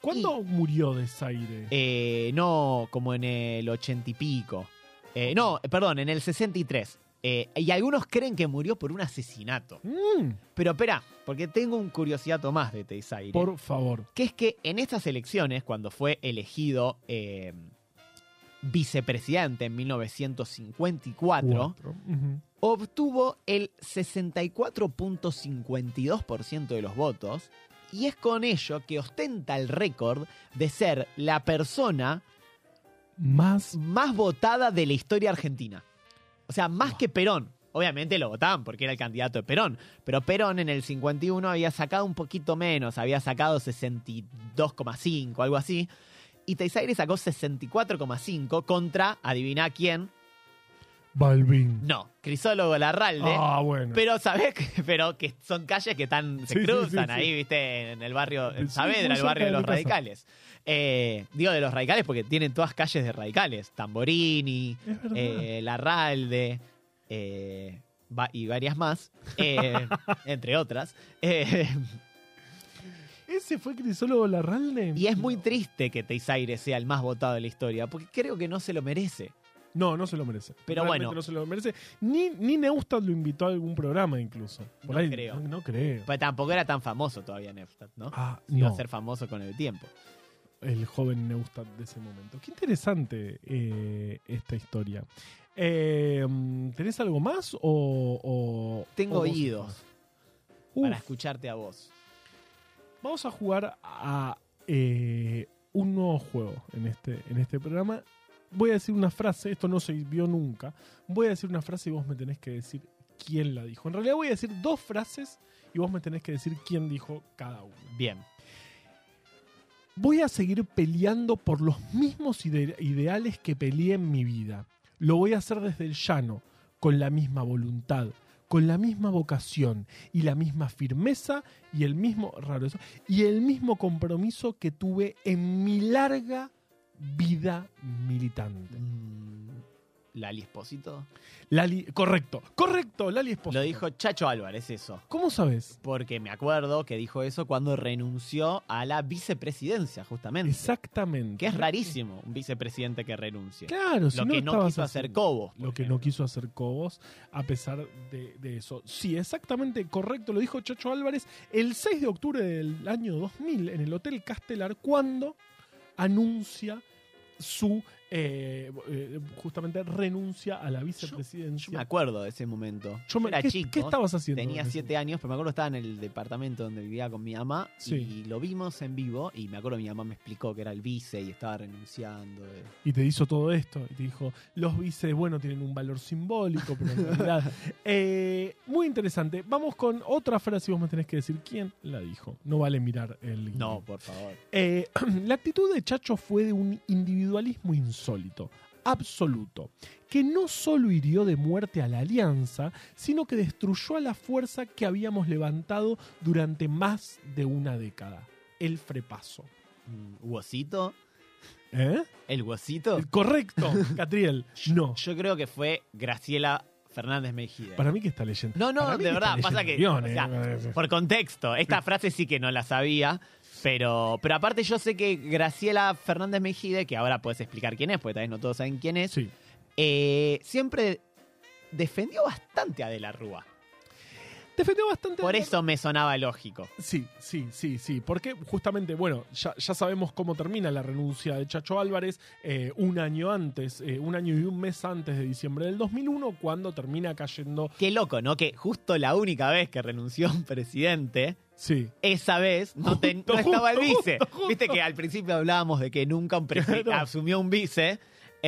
¿Cuándo murió Desaire? Eh, no, como en el ochenta y pico. Eh, no, perdón, en el 63. Eh, y algunos creen que murió por un asesinato. Mm, Pero espera, porque tengo un curiosidad más de Teisaire. por favor. Que es que en estas elecciones, cuando fue elegido eh, vicepresidente en 1954, Cuatro. Ujú. obtuvo el 64.52% de los votos y es con ello que ostenta el récord de ser la persona Más. más votada de la historia argentina. O sea, más que Perón. Obviamente lo votaban porque era el candidato de Perón, pero Perón en el 51 había sacado un poquito menos, había sacado 62,5, algo así, y Teisaire sacó 64,5 contra, adivina quién, Balvin. no, Crisólogo Larralde. Ah, bueno. Pero, ¿sabés? Que, pero que son calles que están, se Sí, sí, cruzan sí, ahí, sí. viste, en el barrio, en Sí, Saavedra, muy el barrio cerca de de los mi casa. radicales. Eh, digo de los radicales porque tienen todas calles de radicales. Tamborini, Es verdad. eh, Larralde eh, va- y varias más, eh, entre otras. Eh, ¿Ese fue Crisólogo Larralde? y es muy triste que Teisaire sea el más votado de la historia, porque creo que no se lo merece. No, no se lo merece. Pero Realmente bueno. No se lo merece. Ni, ni Neustadt lo invitó a algún programa, incluso. Por No ahí, creo. No, no creo. Pues tampoco era tan famoso todavía Neustadt, ¿no? Ah, Iba a ser famoso con el tiempo. El joven Neustadt de ese momento. Qué interesante eh, esta historia. Eh, ¿Tenés algo más o...? o- Tengo o oídos Uf, para escucharte a vos. Vamos a jugar a eh, un nuevo juego en este, en este programa. Voy a decir una frase, esto no se vio nunca. Voy a decir una frase y vos me tenés que decir quién la dijo. En realidad voy a decir dos frases y vos me tenés que decir quién dijo cada una. Bien. Voy a seguir peleando por los mismos ide- ideales que peleé en mi vida. Lo voy a hacer desde el llano, con la misma voluntad, con la misma vocación y la misma firmeza y el mismo raro eso, y el mismo compromiso que tuve en mi larga vida militante. Mm, Lali Espósito. Lali, correcto, correcto, Lali Esposo. Lo dijo Chacho Álvarez eso. ¿Cómo sabes? Porque me acuerdo que dijo eso cuando renunció a la vicepresidencia, justamente. Exactamente. Que es rarísimo un vicepresidente que renuncie. Claro, Lo no que no quiso hacer Cobos. Lo que ejemplo. no quiso hacer Cobos, a pesar de, de eso. Sí, exactamente correcto, lo dijo Chacho Álvarez el 6 de octubre del año 2000 en el Hotel Castelar, cuando anuncia su, eh, eh, justamente renuncia a la Yo vicepresidencia. me acuerdo de ese momento. Yo me- Era ¿qué, chico. qué estabas haciendo? Tenía siete años, pero me acuerdo que estaba en el departamento donde vivía con mi mamá Sí. y lo vimos en vivo y me acuerdo que mi mamá me explicó que era el vice y estaba renunciando. eh. Y te hizo todo esto. Y te dijo, los vices, bueno, tienen un valor simbólico, pero en realidad... Eh, muy interesante. Vamos con otra frase y vos me tenés que decir quién la dijo. No vale mirar el. No, por favor. La actitud de Chacho fue de un individualismo insólito, absoluto, que no solo hirió de muerte a la alianza, sino que destruyó a la fuerza que habíamos levantado durante más de una década, el frepaso. Mm, ¿Huesito? ¿Eh? ¿El huesito? Correcto, Catriel. No. Yo creo que fue Graciela Fernández Mejide. Para mí que está leyendo. No, no, de verdad, pasa que. o sea, eh. por contexto, esta frase sí que no la sabía. Pero, pero aparte yo sé que Graciela Fernández Mejide, que ahora puedes explicar quién es, porque tal vez no todos saben quién es, Sí. eh, siempre defendió bastante a De la Rúa. Defendió bastante. Por eso me sonaba lógico. Sí, sí, sí, sí. Porque justamente, bueno, ya, ya sabemos cómo termina la renuncia de Chacho Álvarez eh, un año antes, eh, un año y un mes antes de diciembre del 2001, cuando termina cayendo. Qué loco, ¿no? Que justo la única vez que renunció un presidente, Sí. esa vez no, te- Justo, no estaba el vice. justo, justo. Viste que al principio hablábamos de que nunca un presidente asumió un vice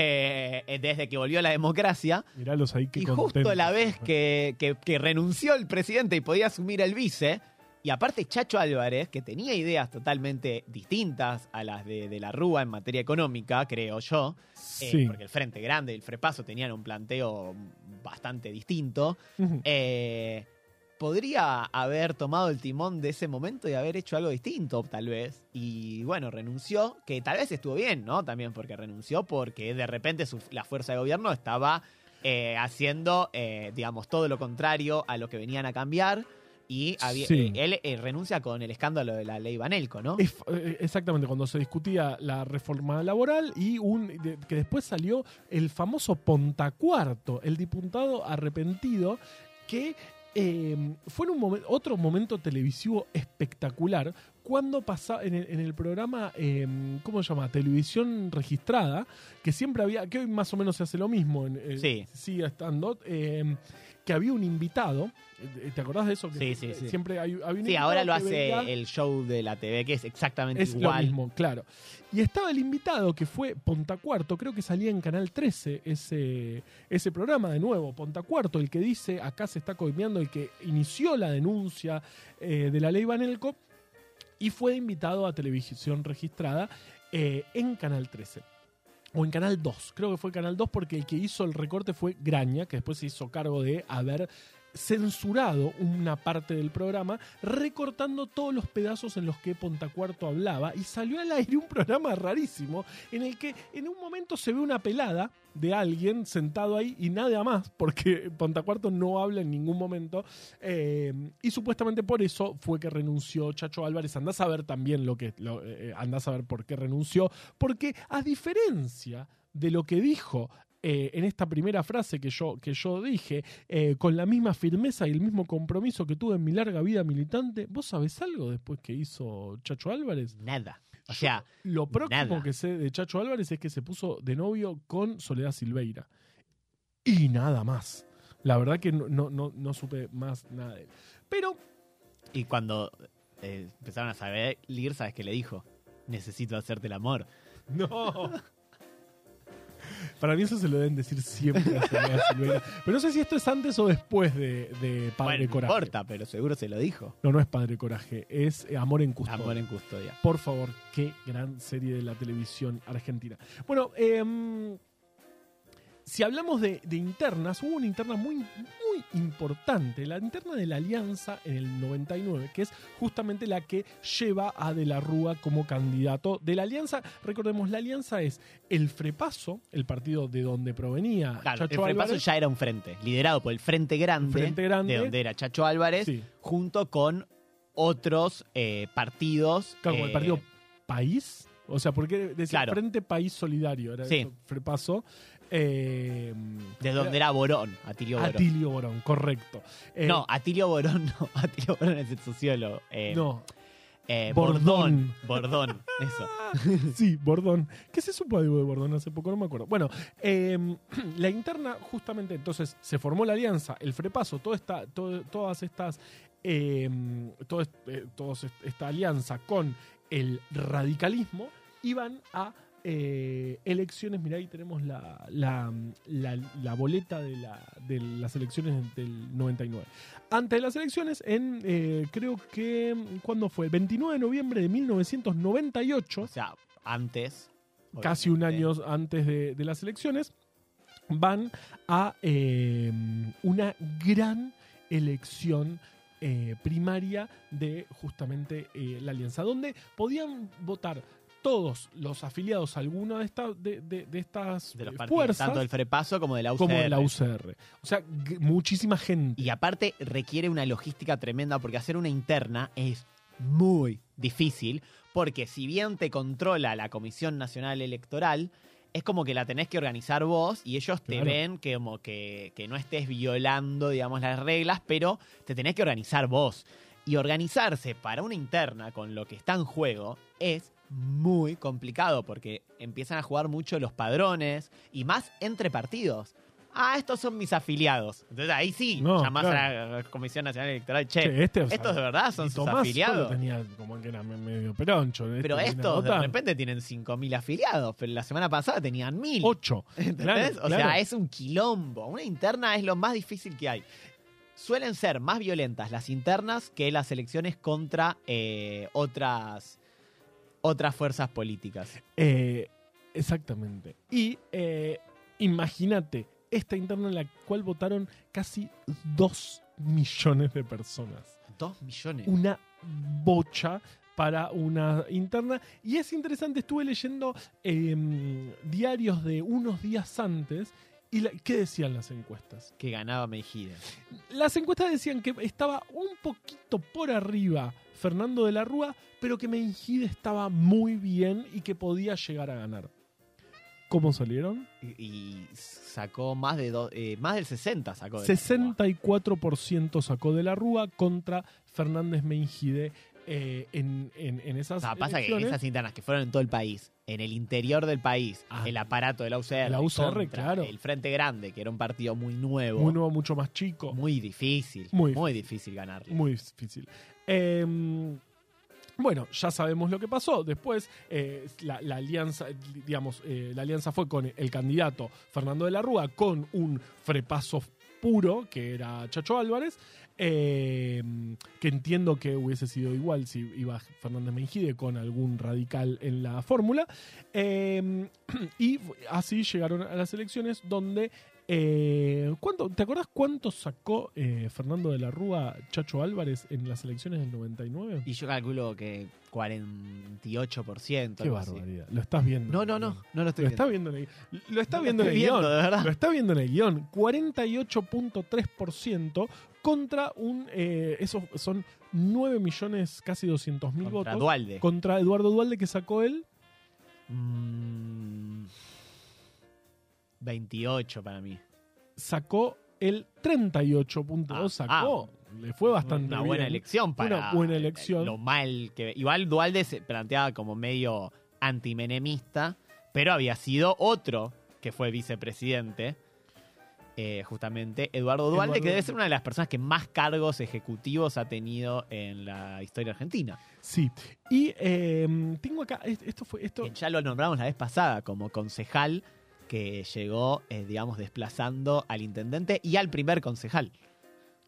eh, desde que volvió la democracia. Miralos ahí que y justo la vez que, que- que renunció el presidente y podía asumir el vice, y aparte Chacho Álvarez, que tenía ideas totalmente distintas a las de, de la Rúa en materia económica, creo yo, eh, Sí. porque el Frente Grande y el Frepaso tenían un planteo bastante distinto, eh, podría haber tomado el timón de ese momento y haber hecho algo distinto, tal vez. Y bueno, renunció, que tal vez estuvo bien, ¿no? También porque renunció porque de repente su- la fuerza de gobierno estaba eh, haciendo, eh, digamos, todo lo contrario a lo que venían a cambiar. Y había- Sí. eh, él renuncia con el escándalo de la ley Banelco, ¿no? Es- exactamente, cuando se discutía la reforma laboral y un de- que después salió el famoso Pontacuarto, el diputado arrepentido, que eh, fue en un otro momento televisivo espectacular cuando pasaba en el, en el programa, eh, ¿cómo se llama? Televisión registrada, que siempre había, que hoy más o menos se hace lo mismo, en, eh, Sí. sigue estando, eh, que había un invitado. eh, ¿Te acordás de eso? Que Sí, sí, sí. Siempre hay, había un Sí, ahora lo hace venía- el show de la TV, que es exactamente es igual. lo mismo, claro. Y estaba el invitado que fue Pontacuarto, creo que salía en Canal 13 ese, ese programa de nuevo, Pontacuarto, el que dice acá se está coimeando, el que inició la denuncia eh, de la ley Banelco y fue invitado a televisión registrada eh, en Canal 13. O en Canal 2, creo que fue Canal 2 porque el que hizo el recorte fue Graña, que después se hizo cargo de haber censurado una parte del programa, recortando todos los pedazos en los que Pontacuarto hablaba y salió al aire un programa rarísimo en el que en un momento se ve una pelada de alguien sentado ahí y nada más, porque Pontacuarto no habla en ningún momento eh, y supuestamente por eso fue que renunció Chacho Álvarez. Andás a ver también lo que, lo, eh, andás a por qué renunció, porque a diferencia de lo que dijo eh, en esta primera frase que yo, que yo dije, eh, con la misma firmeza y el mismo compromiso que tuve en mi larga vida militante, ¿vos sabés algo después que hizo Chacho Álvarez? Nada. O Yo sea, lo próximo nada. que sé de Chacho Álvarez es que se puso de novio con Soledad Silveira. Y nada más. La verdad que no, no, no, no supe más nada de él. Pero y cuando eh, empezaron a saber, ¿sabes qué le dijo? Necesito hacerte el amor. No. Para mí eso se lo deben decir siempre a Silveira. Pero no sé si esto es antes o después de, de Padre bueno, no Coraje. importa, pero seguro se lo dijo. No, no es Padre Coraje, es eh, Amor en Custodia. Amor en custodia. Por favor, qué gran serie de la televisión argentina. Bueno, em, si hablamos de, de internas, hubo una interna muy, muy importante, la interna de la Alianza en el 99, que es justamente la que lleva a De la Rúa como candidato de la Alianza. Recordemos, la Alianza es el Frepaso, el partido de donde provenía Claro, Chacho el Frepaso Álvarez. ya era un frente, liderado por el Frente Grande, Frente Grande. de donde era Chacho Álvarez, Sí. junto con otros eh, partidos. Claro, como el eh, partido País. O sea, porque decía Claro. Frente País Solidario, era Sí. Frepaso. Eh, De donde era Borón, Atilio Borón. Atilio Borón, correcto. Eh, No, Atilio Borón no. Atilio Borón es el sociólogo. Eh, no, eh, Bordón. Bordón. Bordón, eso. sí, Bordón. ¿Qué se supo algo de Bordón hace poco? No me acuerdo. Bueno, eh, la interna, justamente, entonces se formó la alianza, el Frepaso, toda esta, todo- todas estas, todos est- esta alianza con el radicalismo iban a eh, elecciones. Mirá, ahí tenemos la, la, la- la boleta de, la- de las elecciones del 99. Antes de las elecciones, en eh, creo que, ¿cuándo fue? El 29 de noviembre de 1998 O sea, antes. casi un año antes de, de las elecciones, van a eh, una gran elección eh, primaria de justamente eh, la alianza, donde podían votar todos los afiliados a alguna de, esta- de, de- de estas De los partidos, fuerzas tanto del Frepaso como de la UCR. como de la UCR. O sea, muchísima gente. Y aparte requiere una logística tremenda porque hacer una interna es muy difícil porque si bien te controla la Comisión Nacional Electoral, es como que la tenés que organizar vos y ellos te Claro. ven que como que, que no estés violando, digamos, las reglas, pero te tenés que organizar vos. Y organizarse para una interna con lo que está en juego es muy complicado porque empiezan a jugar mucho los padrones y más entre partidos. Ah, estos son mis afiliados. Entonces ahí sí, No, llamás claro. a la Comisión Nacional Electoral, che, Che, este, sea, estos de verdad son sus afiliados. tenía como que era me- medio peroncho. este Pero estos de repente tienen 5.000 afiliados, pero la semana pasada tenían 1.000. Ocho. ¿Entendés? Claro, o claro. sea, es un quilombo. Una interna es lo más difícil que hay. Suelen ser más violentas las internas que las elecciones contra eh, otras, otras fuerzas políticas. Eh, exactamente. Y eh, imagínate, esta interna en la cual votaron casi dos millones de personas. Dos millones. Una bocha para una interna. Y es interesante, estuve leyendo eh, diarios de unos días antes. ¿Y la- qué decían las encuestas? Que ganaba Mejide. Las encuestas decían que estaba un poquito por arriba Fernando de la Rúa, pero que Mengide estaba muy bien y que podía llegar a ganar. ¿Cómo salieron? Y, y sacó más de do- eh, más del 60 sacó. de la Rúa. 64% sacó de la Rúa contra Fernández Mengide eh, en, en- en esas No, pasa que elecciones, esas internas que fueron en todo el país, en el interior del país, Ah. el aparato de la UCR, La UCR, claro. el Frente Grande, que era un partido muy nuevo, muy nuevo, mucho más chico, muy difícil, Muy muy, difícil ganarle. muy difícil. Eh, bueno, ya sabemos lo que pasó. Después, eh, la, alianza, digamos, eh, la alianza fue con el candidato Fernando de la Rúa, con un frepaso puro, que era Chacho Álvarez, eh, que entiendo que hubiese sido igual si iba Fernández Mengide con algún radical en la fórmula. Y así llegaron a las elecciones donde... eh, ¿cuánto, ¿Te acordás cuánto sacó eh, Fernando de la Rúa Chacho Álvarez en las elecciones del 99? Y yo calculo que 48%. Qué así. barbaridad. Lo estás viendo. No, no, no, no lo estoy Lo viendo. está viendo en el, lo está No lo viendo en el viendo, guion. de verdad. Lo está viendo en el guion. 48.3% contra un. eh, esos son 9 millones, casi 200 mil Contra votos. Dualde. Contra Eduardo Dualde, que sacó él. Mm, 28 para mí. Sacó el 38.2. Ah, sacó. Le fue bastante Una bien. buena elección para Una buena elección. lo mal que igual Dualde se planteaba como medio antimenemista, pero había sido otro que fue vicepresidente, eh, justamente Eduardo Dualde, Eduardo que debe ser una de las personas que más cargos ejecutivos ha tenido en la historia argentina. Sí. Y eh, tengo acá. es- Esto fue. Esto, Que ya lo nombramos la vez pasada como concejal que llegó, eh, digamos, desplazando al intendente y al primer concejal.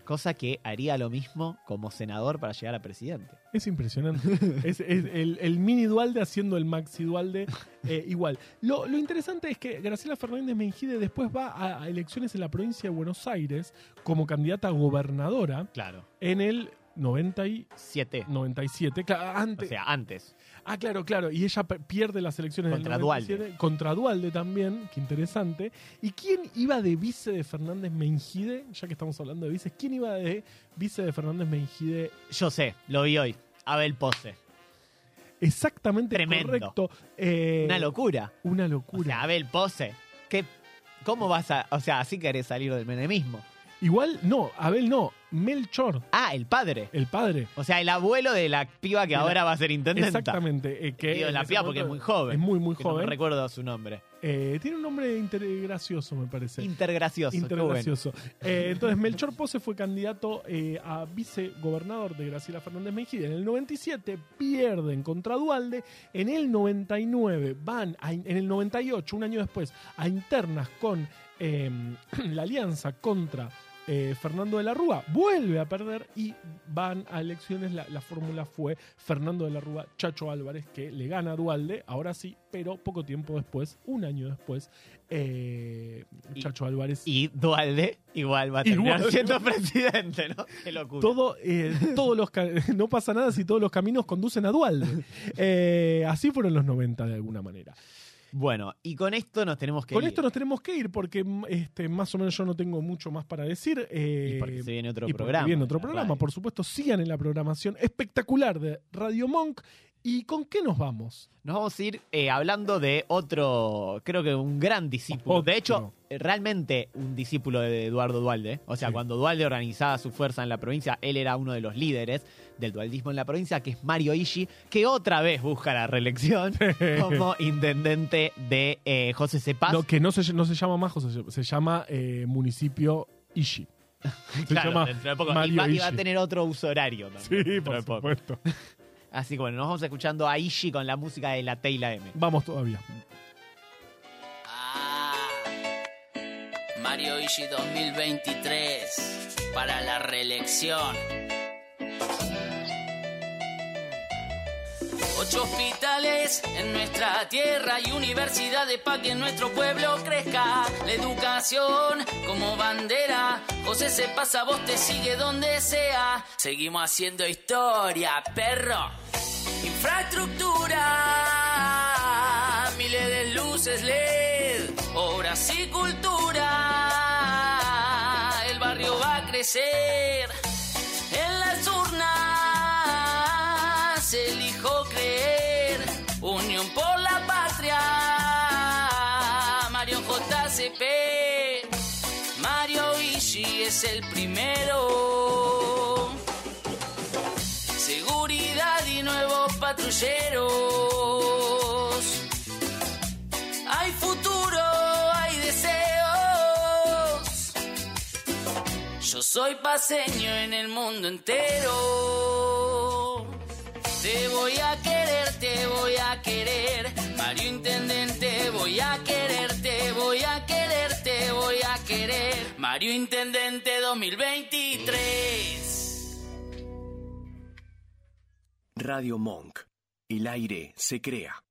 Cosa que haría lo mismo como senador para llegar a presidente. Es impresionante. es, es el, el mini Dualde haciendo el maxi Dualde eh, igual. Lo, lo interesante es que Graciela Fernández Mengide después va a, a elecciones en la provincia de Buenos Aires como candidata a gobernadora Claro. en el 90 y Siete. 97. Claro, O antes, sea, antes. Ah, claro, claro. Y ella pierde las elecciones Contra del 97. Contra Dualde también. Qué interesante. ¿Y quién iba de vice de Fernández Mengide? Ya que estamos hablando de vices, ¿quién iba de vice de Fernández Mengide Yo sé, lo vi hoy. Abel Pose. Exactamente Tremendo. correcto. Eh, Una locura. Una O locura. sea, Abel Pose. ¿Qué, ¿Cómo vas a.? O sea, así querés salir del menemismo. Igual, no, Abel no, Melchor, Ah, el padre. el padre. O sea, el abuelo de la piba que la- ahora va a ser intendenta. Exactamente. eh, que Digo, la piba porque es muy joven. Es muy, muy que no joven. recuerdo su nombre. Eh, tiene un nombre inter- gracioso, me parece. Intergracioso. bueno. Intergracioso. Eh, entonces, Melchor Pose fue candidato eh, a vicegobernador de Graciela Fernández Mejide. En el 97 pierden contra Dualde. En el 99 van, a- en el 98, un año después, a internas con eh, la alianza contra eh, Fernando de la Rúa. Vuelve a perder y van a elecciones. La, la fórmula fue Fernando de la Rúa, Chacho Álvarez, que le gana a Dualde, ahora sí, pero poco tiempo después, un año después, eh, Y- Chacho Álvarez Y Dualde igual va a terminar Igual. siendo presidente, ¿no? Qué locura. todo, eh, todos los no pasa nada si todos los caminos conducen a Dualde. Eh, así fueron los 90 de alguna manera. Bueno, y con esto nos tenemos que Con ir. esto nos tenemos que ir porque mm, este, más o menos yo no tengo mucho más para decir. eh, Y porque se viene otro y programa. viene otro en la programa. radio. Por supuesto, sigan en la programación espectacular de Radio Monk. ¿Y con qué nos vamos? Nos vamos a ir eh, hablando de otro, creo que un gran discípulo. Otro. De hecho, eh, realmente un discípulo de Eduardo Dualde. O sea, Sí. cuando Dualde organizaba su fuerza en la provincia, él era uno de los líderes del dualdismo en la provincia, que es Mario Ishi, que otra vez busca la reelección como intendente de eh, José Cepaz. No, que no se, no se llama Majo, se, se llama eh, municipio Ishi. Se Claro, llama dentro de poco. Y Mario va, y va a tener otro uso horario también. Sí, por supuesto. Así que bueno, nos vamos escuchando a Ishi con la música de la T y la M. Vamos todavía. Ah, Mario Ishi 2023 para la reelección. Ocho hospitales en nuestra tierra y universidades para que nuestro pueblo crezca. La educación como bandera. José se pasa, vos te sigue donde sea. Seguimos haciendo historia, perro. Infraestructura, miles de luces LED, obras y cultura. El barrio va a crecer. Urnas elijo creer. Unión por la patria. Mario JCP. Mario Ishi es el primero. Seguridad patrulleros. Hay futuro, hay deseos. Yo soy paseño en el mundo entero. Te voy a querer, te voy a querer. Mario Intendente, voy a querer, te voy a querer, te voy a querer. Mario Intendente 2023. Radio Monk. El aire se crea.